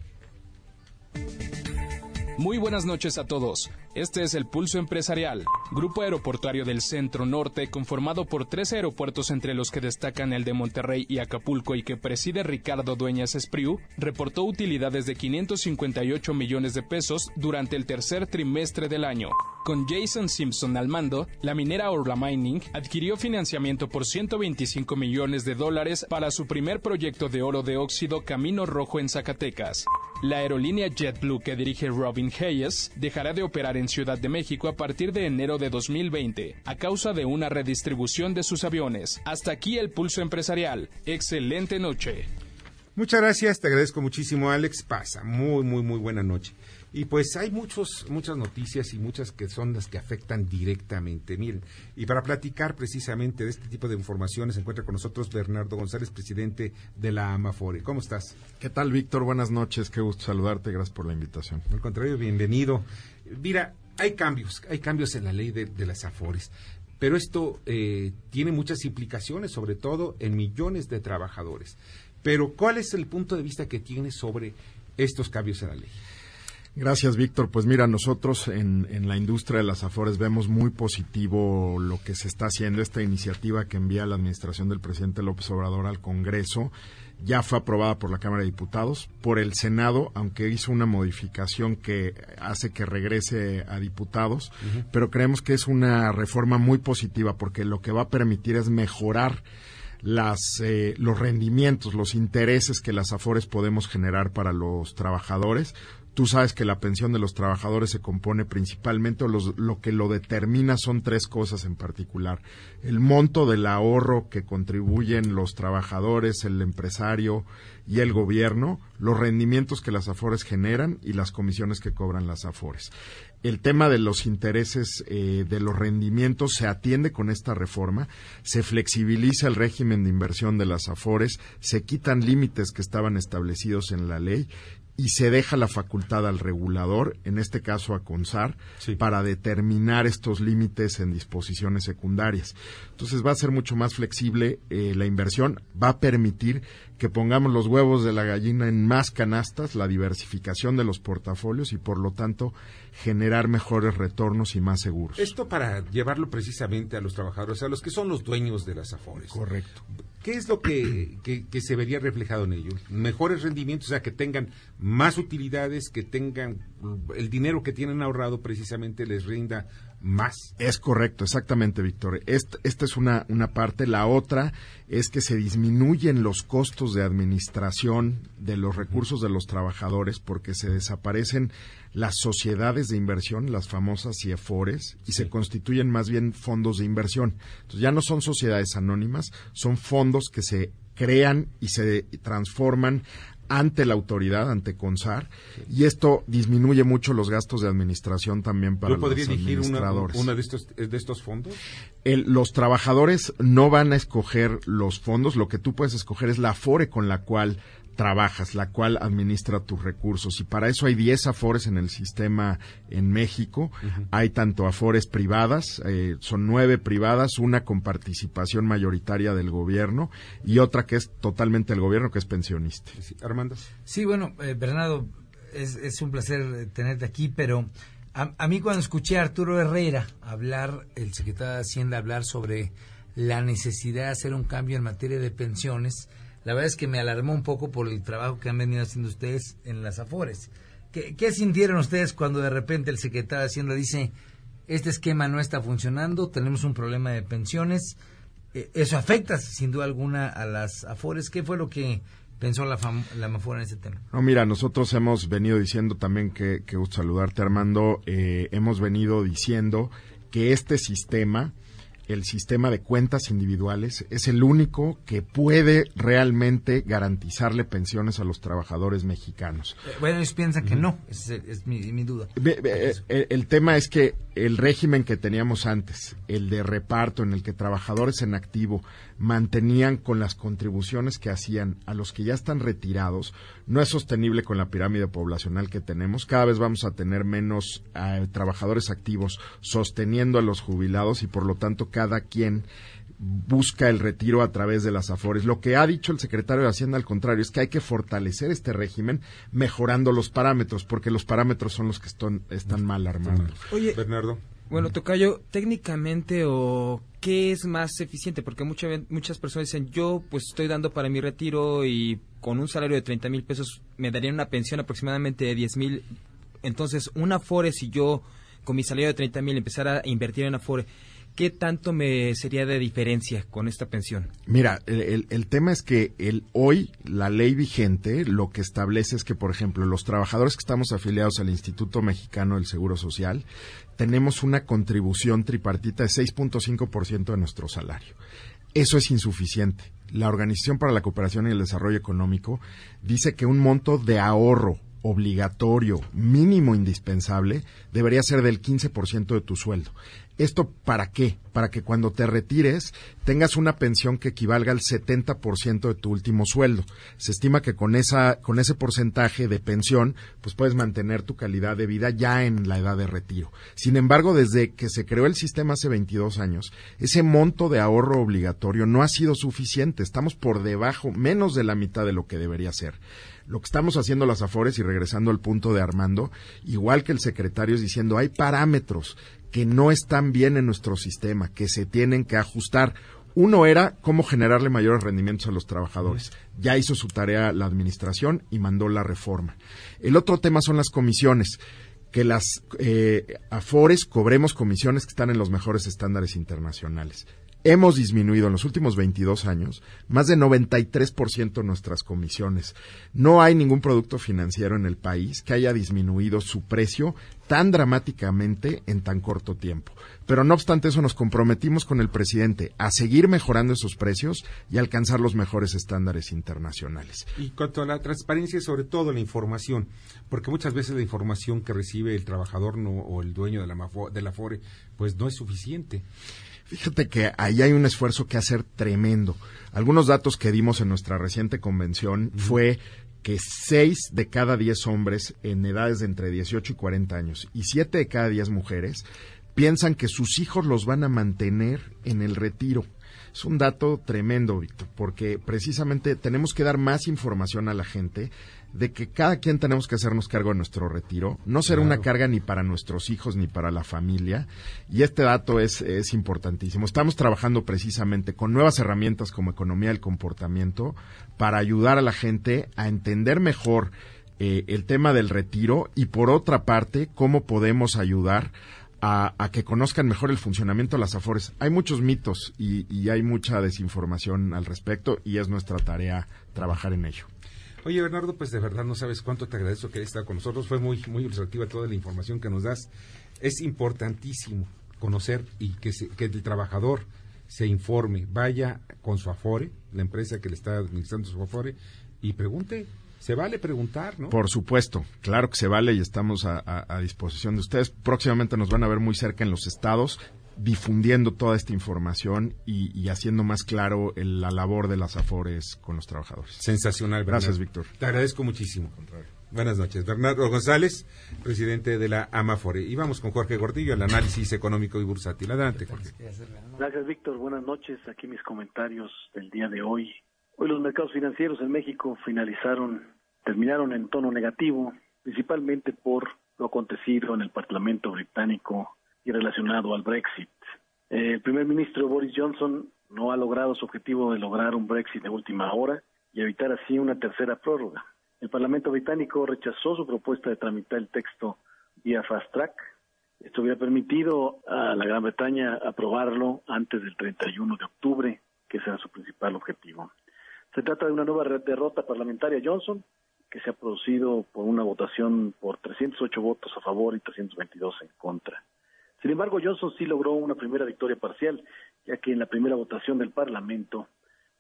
Muy buenas noches a todos. Este es el Pulso Empresarial, grupo aeroportuario del Centro Norte conformado por tres aeropuertos entre los que destacan el de Monterrey y Acapulco y que preside Ricardo Dueñas Espriu, reportó utilidades de 558 millones de pesos durante el tercer trimestre del año. Con Jason Simpson al mando, la minera Orla Mining adquirió financiamiento por 125 millones de dólares para su primer proyecto de oro de óxido Camino Rojo en Zacatecas. La aerolínea JetBlue que dirige Robin Hayes dejará de operar en Ciudad de México a partir de enero de 2020 a causa de una redistribución de sus aviones. Hasta aquí el pulso empresarial. Excelente noche. Muchas gracias, te agradezco muchísimo Alex. Pasa, muy, muy, muy buena noche. Y pues hay muchos, muchas noticias y muchas que son las que afectan directamente. Miren, y para platicar precisamente de este tipo de informaciones se encuentra con nosotros Bernardo González, presidente de la AMAFORE. ¿Cómo estás? ¿Qué tal, Víctor? Buenas noches, qué gusto saludarte, gracias por la invitación. Al contrario, bienvenido. Mira, hay cambios, hay cambios en la ley de, las AFORES. Pero esto eh, tiene muchas implicaciones, sobre todo en millones de trabajadores. Pero, ¿cuál es el punto de vista que tienes sobre estos cambios en la ley? Gracias, Víctor. Pues mira, nosotros en, en, la industria de las Afores vemos muy positivo lo que se está haciendo, esta iniciativa que envía la administración del presidente López Obrador al Congreso. Ya fue aprobada por la Cámara de Diputados, por el Senado, aunque hizo una modificación que hace que regrese a diputados, pero creemos que es una reforma muy positiva porque lo que va a permitir es mejorar las, eh, los rendimientos, los intereses que las AFORES podemos generar para los trabajadores, Tú sabes que la pensión de los trabajadores se compone principalmente, o lo que lo determina son tres cosas en particular. El monto del ahorro que contribuyen los trabajadores, el empresario y el gobierno, los rendimientos que las AFORES generan y las comisiones que cobran las AFORES. El tema de los intereses eh, de los rendimientos se atiende con esta reforma, se flexibiliza el régimen de inversión de las AFORES, se quitan límites que estaban establecidos en la ley y se deja la facultad al regulador, en este caso a CONSAR, para determinar estos límites en disposiciones secundarias. Entonces va a ser mucho más flexible eh, la inversión, va a permitir que pongamos los huevos de la gallina en más canastas, la diversificación de los portafolios y por lo tanto generar mejores retornos y más seguros. Esto para llevarlo precisamente a los trabajadores, a los que son los dueños de las afores. Correcto. ¿Qué es lo que, que, se vería reflejado en ellos? Mejores rendimientos, o sea, que tengan más utilidades, que tengan el dinero que tienen ahorrado precisamente les rinda más. Es correcto, exactamente, Víctor. Esta, es una, una parte. La otra es que se disminuyen los costos de administración de los recursos de los trabajadores porque se desaparecen las sociedades de inversión, las famosas CIEFORES, y se constituyen más bien fondos de inversión. Entonces ya no son sociedades anónimas, son fondos que se crean y se transforman ante la autoridad, ante CONSAR, y esto disminuye mucho los gastos de administración también para los administradores. uno de estos, de estos fondos? los trabajadores no van a escoger los fondos, lo que tú puedes escoger es la FORE con la cual trabajas, la cual administra tus recursos. Y para eso hay 10 afores en el sistema en México. Hay tanto afores privadas, eh, son nueve privadas, una con participación mayoritaria del gobierno y otra que es totalmente el gobierno, que es pensionista. Armando. Sí, bueno, eh, Bernardo, es, es, un placer tenerte aquí, pero a, a, mí cuando escuché a Arturo Herrera hablar, el secretario de Hacienda, hablar sobre la necesidad de hacer un cambio en materia de pensiones, la verdad es que me alarmó un poco por el trabajo que han venido haciendo ustedes en las Afores. ¿Qué, qué sintieron ustedes cuando de repente el secretario de Hacienda dice, este esquema no está funcionando, tenemos un problema de pensiones? Eh, eso afecta sin duda alguna a las Afores. ¿Qué fue lo que pensó la, la Mafora en ese tema? No, mira, nosotros hemos venido diciendo también que, que gusto saludarte, Armando. Eh, hemos venido diciendo que este sistema el sistema de cuentas individuales es el único que puede realmente garantizarle pensiones a los trabajadores mexicanos. Eh, bueno, ellos piensan que no, es, es mi, mi, duda. El, el, tema es que el régimen que teníamos antes, el de reparto en el que trabajadores en activo mantenían con las contribuciones que hacían a los que ya están retirados, no es sostenible con la pirámide poblacional que tenemos. Cada vez vamos a tener menos eh, trabajadores activos sosteniendo a los jubilados y por lo tanto cada quien busca el retiro a través de las afores. Lo que ha dicho el secretario de Hacienda, al contrario, es que hay que fortalecer este régimen mejorando los parámetros, porque los parámetros son los que están, están mal armados. Oye, Bernardo. Bueno, Tocayo, técnicamente o qué es más eficiente, porque mucha, muchas personas dicen, yo pues estoy dando para mi retiro y con un salario de 30 mil pesos me darían una pensión aproximadamente de 10 mil. Entonces, un Afore, si yo con mi salario de 30 mil empezara a invertir en Afore, ¿qué tanto me sería de diferencia con esta pensión? Mira, el, el, el, tema es que el, hoy la ley vigente lo que establece es que, por ejemplo, los trabajadores que estamos afiliados al Instituto Mexicano del Seguro Social tenemos una contribución tripartita de 6.5% de nuestro salario. Eso es insuficiente. La Organización para la Cooperación y el Desarrollo Económico dice que un monto de ahorro obligatorio, mínimo indispensable, debería ser del 15% de tu sueldo. ¿Esto para qué? Para que cuando te retires tengas una pensión que equivalga al 70% de tu último sueldo. Se estima que con esa con ese porcentaje de pensión pues puedes mantener tu calidad de vida ya en la edad de retiro. Sin embargo, desde que se creó el sistema hace 22 años, ese monto de ahorro obligatorio no ha sido suficiente. Estamos por debajo, menos de la mitad de lo que debería ser lo que estamos haciendo las Afores y regresando al punto de Armando, igual que el secretario es diciendo, hay parámetros que no están bien en nuestro sistema, que se tienen que ajustar. Uno era cómo generarle mayores rendimientos a los trabajadores. Ya hizo su tarea la administración y mandó la reforma. El otro tema son las comisiones que las eh, afores cobremos comisiones que están en los mejores estándares internacionales hemos disminuido en los últimos 22 años más de 93% nuestras comisiones. No hay ningún producto financiero en el país que haya disminuido su precio tan dramáticamente en tan corto tiempo. Pero no obstante eso nos comprometimos con el presidente a seguir mejorando esos precios y alcanzar los mejores estándares internacionales. Y cuanto a la transparencia, sobre todo la información, porque muchas veces la información que recibe el trabajador no, o el dueño de la, de la FORE, pues no es suficiente. Fíjate que ahí hay un esfuerzo que hacer tremendo. Algunos datos que dimos en nuestra reciente convención uh -huh. fue que seis de cada diez hombres en edades de entre 18 y 40 años y siete de cada diez mujeres piensan que sus hijos los van a mantener en el retiro. Es un dato tremendo, Víctor, porque precisamente tenemos que dar más información a la gente de que cada quien tenemos que hacernos cargo de nuestro retiro, no ser claro. una carga ni para nuestros hijos ni para la familia, y este dato es, es importantísimo. Estamos trabajando precisamente con nuevas herramientas como economía del comportamiento para ayudar a la gente a entender mejor eh, el tema del retiro y por otra parte cómo podemos ayudar a, a, que conozcan mejor el funcionamiento de las AFORES. Hay muchos mitos y, y, hay mucha desinformación al respecto y es nuestra tarea trabajar en ello. Oye, Bernardo, pues de verdad no sabes cuánto te agradezco que hayas estado con nosotros. Fue muy, muy ilustrativa toda la información que nos das. Es importantísimo conocer y que, se, que el trabajador se informe, vaya con su Afore, la empresa que le está administrando su Afore, y pregunte se vale preguntar, ¿no? Por supuesto, claro que se vale y estamos a, disposición de ustedes. Próximamente nos van a ver muy cerca en los estados. Difundiendo toda esta información y, haciendo más claro la labor de las AFORES con los trabajadores. Sensacional, Gracias, Víctor. Te agradezco muchísimo. Buenas noches. Bernardo González, presidente de la AMAFORE. Y vamos con Jorge Gordillo, el análisis económico y bursátil. Adelante, Jorge. Gracias, Víctor. Buenas noches. Aquí mis comentarios del día de hoy. Hoy los mercados financieros en México finalizaron, terminaron en tono negativo, principalmente por lo acontecido en el Parlamento británico y relacionado al Brexit. El primer ministro Boris Johnson no ha logrado su objetivo de lograr un Brexit de última hora y evitar así una tercera prórroga. El Parlamento británico rechazó su propuesta de tramitar el texto vía fast track. Esto hubiera permitido a la Gran Bretaña aprobarlo antes del 31 de octubre, que será su principal objetivo. Se trata de una nueva derrota parlamentaria Johnson, que se ha producido por una votación por 308 votos a favor y 322 en contra. Sin embargo, Johnson sí logró una primera victoria parcial, ya que en la primera votación del Parlamento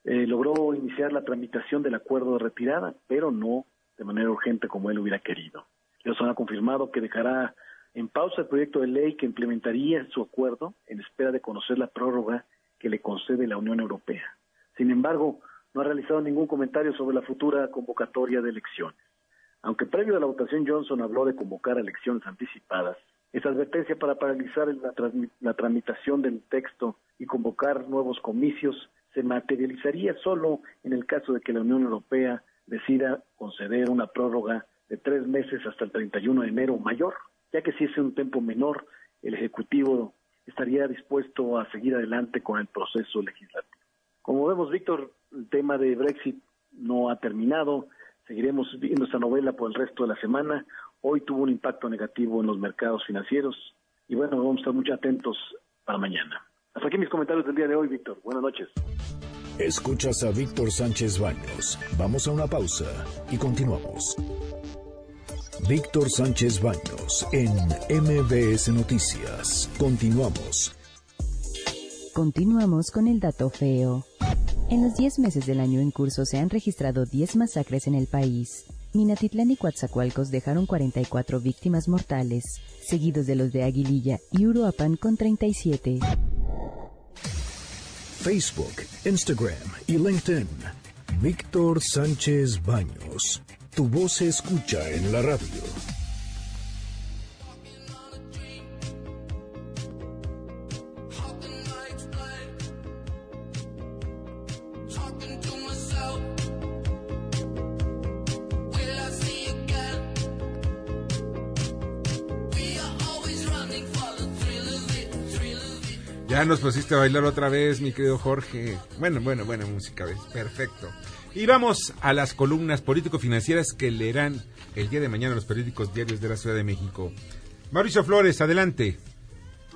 eh, logró iniciar la tramitación del acuerdo de retirada, pero no de manera urgente como él hubiera querido. Johnson ha confirmado que dejará en pausa el proyecto de ley que implementaría su acuerdo en espera de conocer la prórroga que le concede la Unión Europea. Sin embargo, no ha realizado ningún comentario sobre la futura convocatoria de elecciones. Aunque previo a la votación Johnson habló de convocar elecciones anticipadas, esa advertencia para paralizar la, la tramitación del texto y convocar nuevos comicios se materializaría solo en el caso de que la Unión Europea decida conceder una prórroga de tres meses hasta el 31 de enero mayor, ya que si es un tiempo menor, el Ejecutivo estaría dispuesto a seguir adelante con el proceso legislativo. Como vemos, Víctor, el tema de Brexit no ha terminado. Seguiremos viendo esta novela por el resto de la semana. Hoy tuvo un impacto negativo en los mercados financieros y bueno, vamos a estar muy atentos para mañana. Hasta aquí mis comentarios del día de hoy, Víctor. Buenas noches. Escuchas a Víctor Sánchez Baños. Vamos a una pausa y continuamos. Víctor Sánchez Baños en MBS Noticias. Continuamos. Continuamos con el dato feo. En los 10 meses del año en curso se han registrado 10 masacres en el país. Minatitlán y Coatzacoalcos dejaron 44 víctimas mortales, seguidos de los de Aguililla y Uruapan con 37. Facebook, Instagram y LinkedIn. Víctor Sánchez Baños. Tu voz se escucha en la radio. Ya nos pusiste a bailar otra vez, mi querido Jorge. Bueno, bueno, buena música, ¿ves? Perfecto. Y vamos a las columnas político-financieras que leerán el día de mañana los periódicos diarios de la Ciudad de México. Mauricio Flores, adelante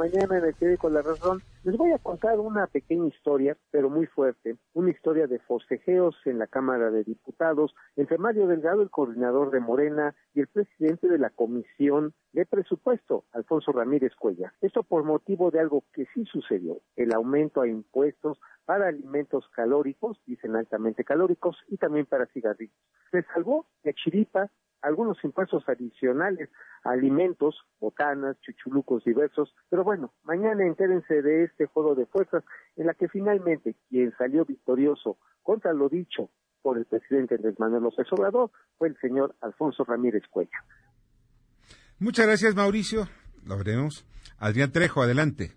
mañana me quedé con la razón. Les voy a contar una pequeña historia, pero muy fuerte, una historia de forcejeos en la Cámara de Diputados entre Mario Delgado, el coordinador de Morena, y el presidente de la Comisión de Presupuesto, Alfonso Ramírez Cuella. Esto por motivo de algo que sí sucedió, el aumento a impuestos para alimentos calóricos, dicen altamente calóricos, y también para cigarrillos. Se salvó de chiripa algunos impuestos adicionales alimentos, botanas, chuchulucos diversos, pero bueno, mañana entérense de este juego de fuerzas en la que finalmente quien salió victorioso contra lo dicho por el presidente Andrés Manuel López Obrador fue el señor Alfonso Ramírez Cuello. Muchas gracias, Mauricio. Lo veremos. Adrián Trejo, adelante.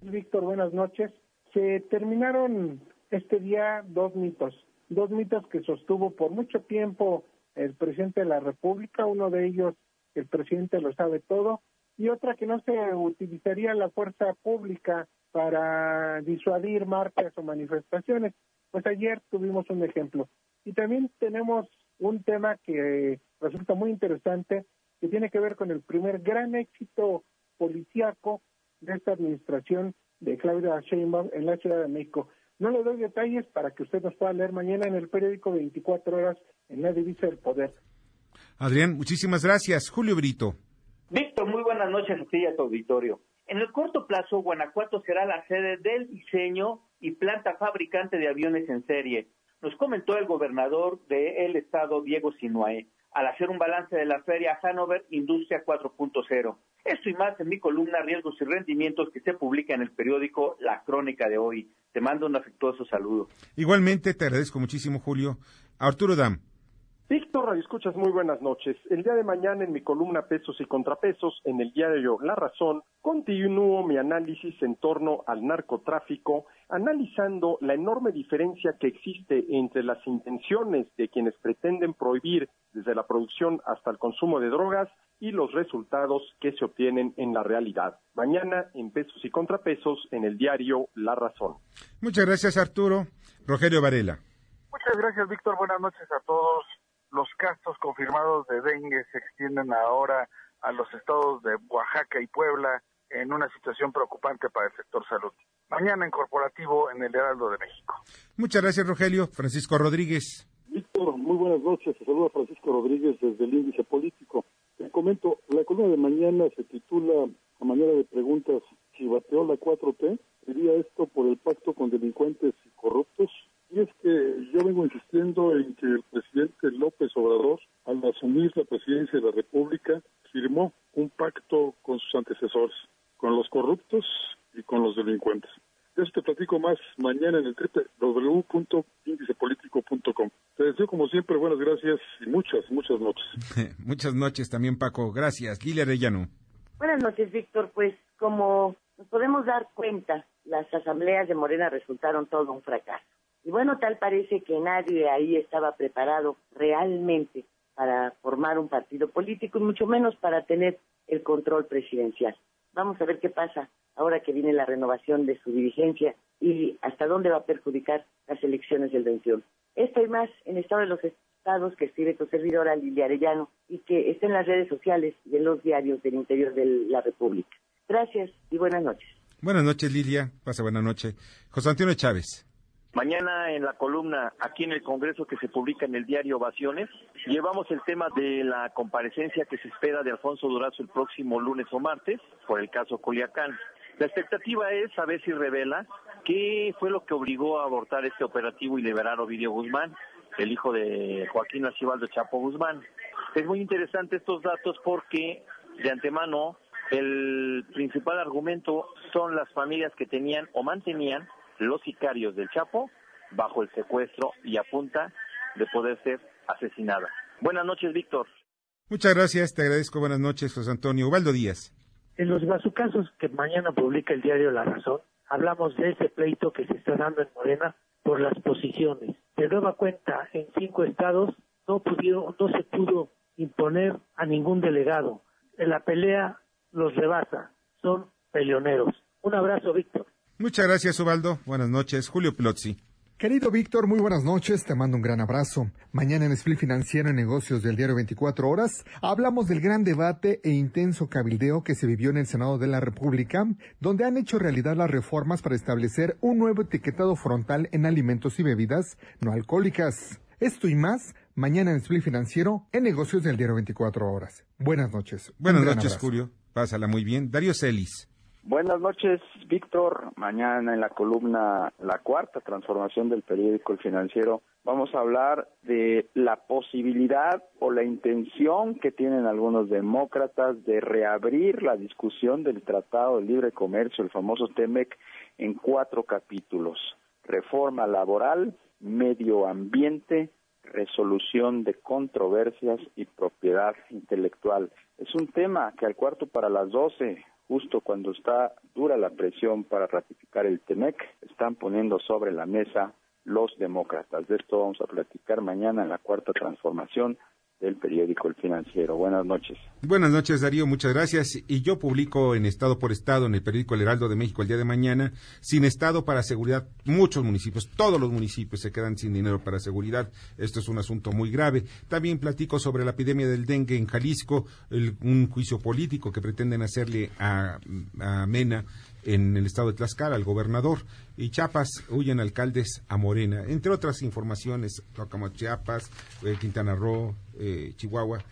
Víctor, buenas noches. Se terminaron este día dos mitos, dos mitos que sostuvo por mucho tiempo el presidente de la República, uno de ellos el presidente lo sabe todo, y otra que no se utilizaría la fuerza pública para disuadir marchas o manifestaciones. Pues ayer tuvimos un ejemplo. Y también tenemos un tema que resulta muy interesante, que tiene que ver con el primer gran éxito policíaco de esta administración de Claudia Sheinbaum en la Ciudad de México. No le doy detalles para que usted nos pueda leer mañana en el periódico 24 horas en la divisa del poder. Adrián, muchísimas gracias. Julio Brito. Víctor, muy buenas noches a ti y a tu auditorio. En el corto plazo, Guanajuato será la sede del diseño y planta fabricante de aviones en serie. Nos comentó el gobernador del estado, Diego Sinuae, al hacer un balance de la feria Hanover Industria 4.0. Esto y más en mi columna Riesgos y Rendimientos que se publica en el periódico La Crónica de hoy. Te mando un afectuoso saludo. Igualmente, te agradezco muchísimo, Julio. Arturo Dam. Víctor, Radio Escuchas, muy buenas noches. El día de mañana en mi columna Pesos y Contrapesos, en el diario La Razón, continúo mi análisis en torno al narcotráfico, analizando la enorme diferencia que existe entre las intenciones de quienes pretenden prohibir desde la producción hasta el consumo de drogas y los resultados que se obtienen en la realidad. Mañana en Pesos y Contrapesos, en el diario La Razón. Muchas gracias, Arturo. Rogelio Varela. Muchas gracias, Víctor. Buenas noches a todos los casos confirmados de dengue se extienden ahora a los estados de Oaxaca y Puebla en una situación preocupante para el sector salud. Mañana en corporativo en el Heraldo de México. Muchas gracias, Rogelio. Francisco Rodríguez. Víctor, muy buenas noches. Te saluda Francisco Rodríguez desde el Índice Político. Comento, la columna de mañana se titula a manera de preguntas si bateó la 4T. ¿Sería esto por el pacto con delincuentes y corruptos? Y es que yo vengo insistiendo en que el presidente López Obrador, al asumir la presidencia de la República, firmó un pacto con sus antecesores, con los corruptos y con los delincuentes. De eso te platico más mañana en el www.indicepolitico.com. Te deseo como siempre buenas gracias y muchas, muchas noches. muchas noches también, Paco. Gracias. Lilia Arellano. Buenas noches, Víctor. Pues como nos podemos dar cuenta, las asambleas de Morena resultaron todo un fracaso. Y bueno, tal parece que nadie ahí estaba preparado realmente para formar un partido político y mucho menos para tener el control presidencial. Vamos a ver qué pasa ahora que viene la renovación de su dirigencia y hasta dónde va a perjudicar las elecciones del 21. Esto y más en Estado de los Estados que escribe tu servidora Lilia Arellano y que está en las redes sociales de los diarios del interior de la República. Gracias y buenas noches. Buenas noches, Lilia. Pasa buena noche. José Antonio Chávez. Mañana en la columna aquí en el Congreso que se publica en el diario Ovaciones, llevamos el tema de la comparecencia que se espera de Alfonso Durazo el próximo lunes o martes por el caso Culiacán. La expectativa es saber si revela qué fue lo que obligó a abortar este operativo y liberar Ovidio Guzmán, el hijo de Joaquín Archibaldo Chapo Guzmán. Es muy interesante estos datos porque de antemano el principal argumento son las familias que tenían o mantenían los sicarios del Chapo bajo el secuestro y a punta de poder ser asesinada. Buenas noches, Víctor. Muchas gracias, te agradezco. Buenas noches, José Antonio. Ubaldo Díaz. En los casos que mañana publica el diario La Razón, hablamos de ese pleito que se está dando en Morena por las posiciones. De nueva cuenta, en cinco estados no pudieron, no se pudo imponer a ningún delegado. En la pelea los rebasa, son peleoneros. Un abrazo, Víctor. Muchas gracias, Ubaldo. Buenas noches. Julio Plotzi. Querido Víctor, muy buenas noches, te mando un gran abrazo. Mañana en Split Financiero en Negocios del Diario 24 Horas hablamos del gran debate e intenso cabildeo que se vivió en el Senado de la República, donde han hecho realidad las reformas para establecer un nuevo etiquetado frontal en alimentos y bebidas no alcohólicas. Esto y más mañana en Split Financiero en Negocios del Diario 24 Horas. Buenas noches. Buenas noches, Julio. Pásala muy bien. Darío Celis. Buenas noches, Víctor. Mañana en la columna La Cuarta Transformación del periódico El Financiero vamos a hablar de la posibilidad o la intención que tienen algunos demócratas de reabrir la discusión del Tratado de Libre Comercio, el famoso TEMEC, en cuatro capítulos. Reforma laboral, medio ambiente, resolución de controversias y propiedad intelectual. Es un tema que al cuarto para las doce justo cuando está dura la presión para ratificar el TEMEC, están poniendo sobre la mesa los demócratas. De esto vamos a platicar mañana en la cuarta transformación del periódico El Financiero. Buenas noches. Buenas noches, Darío. Muchas gracias. Y yo publico en Estado por Estado, en el periódico El Heraldo de México el día de mañana, sin Estado para seguridad, muchos municipios, todos los municipios se quedan sin dinero para seguridad. Esto es un asunto muy grave. También platico sobre la epidemia del dengue en Jalisco, un juicio político que pretenden hacerle a, a Mena en el estado de Tlaxcala, al gobernador, y Chiapas huyen alcaldes a Morena, entre otras informaciones, como Chiapas, eh, Quintana Roo, eh, Chihuahua,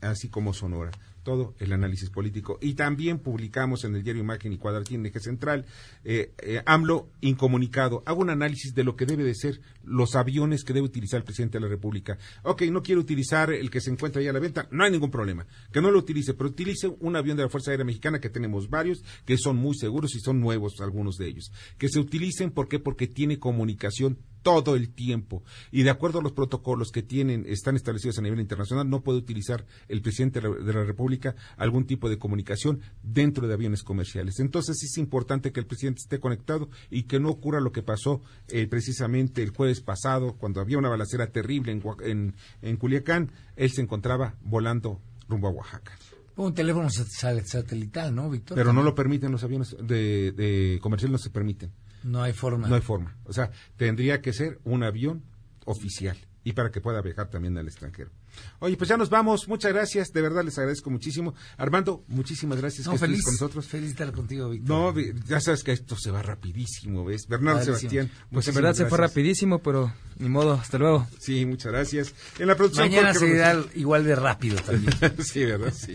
así como Sonora. Todo el análisis político. Y también publicamos en el diario Imagen y Cuadratín Eje Central, eh, eh, AMLO incomunicado. Hago un análisis de lo que debe de ser los aviones que debe utilizar el presidente de la República. Ok, no quiere utilizar el que se encuentra ahí a la venta, no hay ningún problema. Que no lo utilice, pero utilice un avión de la Fuerza Aérea Mexicana, que tenemos varios, que son muy seguros y son nuevos algunos de ellos. Que se utilicen, ¿por qué? Porque tiene comunicación todo el tiempo. Y de acuerdo a los protocolos que tienen, están establecidos a nivel internacional, no puede utilizar el presidente de la República algún tipo de comunicación dentro de aviones comerciales. Entonces es importante que el presidente esté conectado y que no ocurra lo que pasó eh, precisamente el jueves pasado, cuando había una balacera terrible en, en, Culiacán, él se encontraba volando rumbo a Oaxaca. Un teléfono satelital, ¿no, Víctor? Pero no lo permiten los aviones de, de comercial, no se permiten. No hay forma. No hay forma. O sea, tendría que ser un avión oficial y para que pueda viajar también al extranjero. Oye, pues ya nos vamos. Muchas gracias. De verdad les agradezco muchísimo. Armando, muchísimas gracias que feliz, con nosotros. Feliz estar contigo, Víctor. No, ya sabes que esto se va rapidísimo, ¿ves? Bernardo Sebastián. Pues en verdad se fue rapidísimo, pero ni modo. Hasta luego. Sí, muchas gracias. En la producción. Mañana se igual de rápido también. sí, ¿verdad? Sí.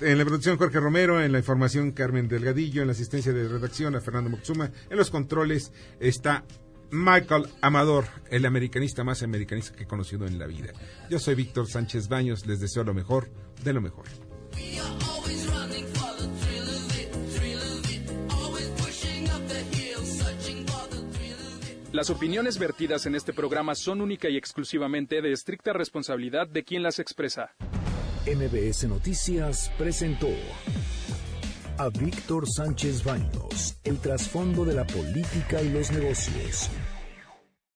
En la producción Jorge Romero, en la información Carmen Delgadillo, en la asistencia de redacción a Fernando Moxuma, en los controles está Michael Amador, el americanista más americanista que he conocido en la vida. Yo soy Víctor Sánchez Baños, les deseo lo mejor de lo mejor. Las opiniones vertidas en este programa son única y exclusivamente de estricta responsabilidad de quien las expresa. MBS Noticias presentó a Víctor Sánchez Baños, el trasfondo de la política y los negocios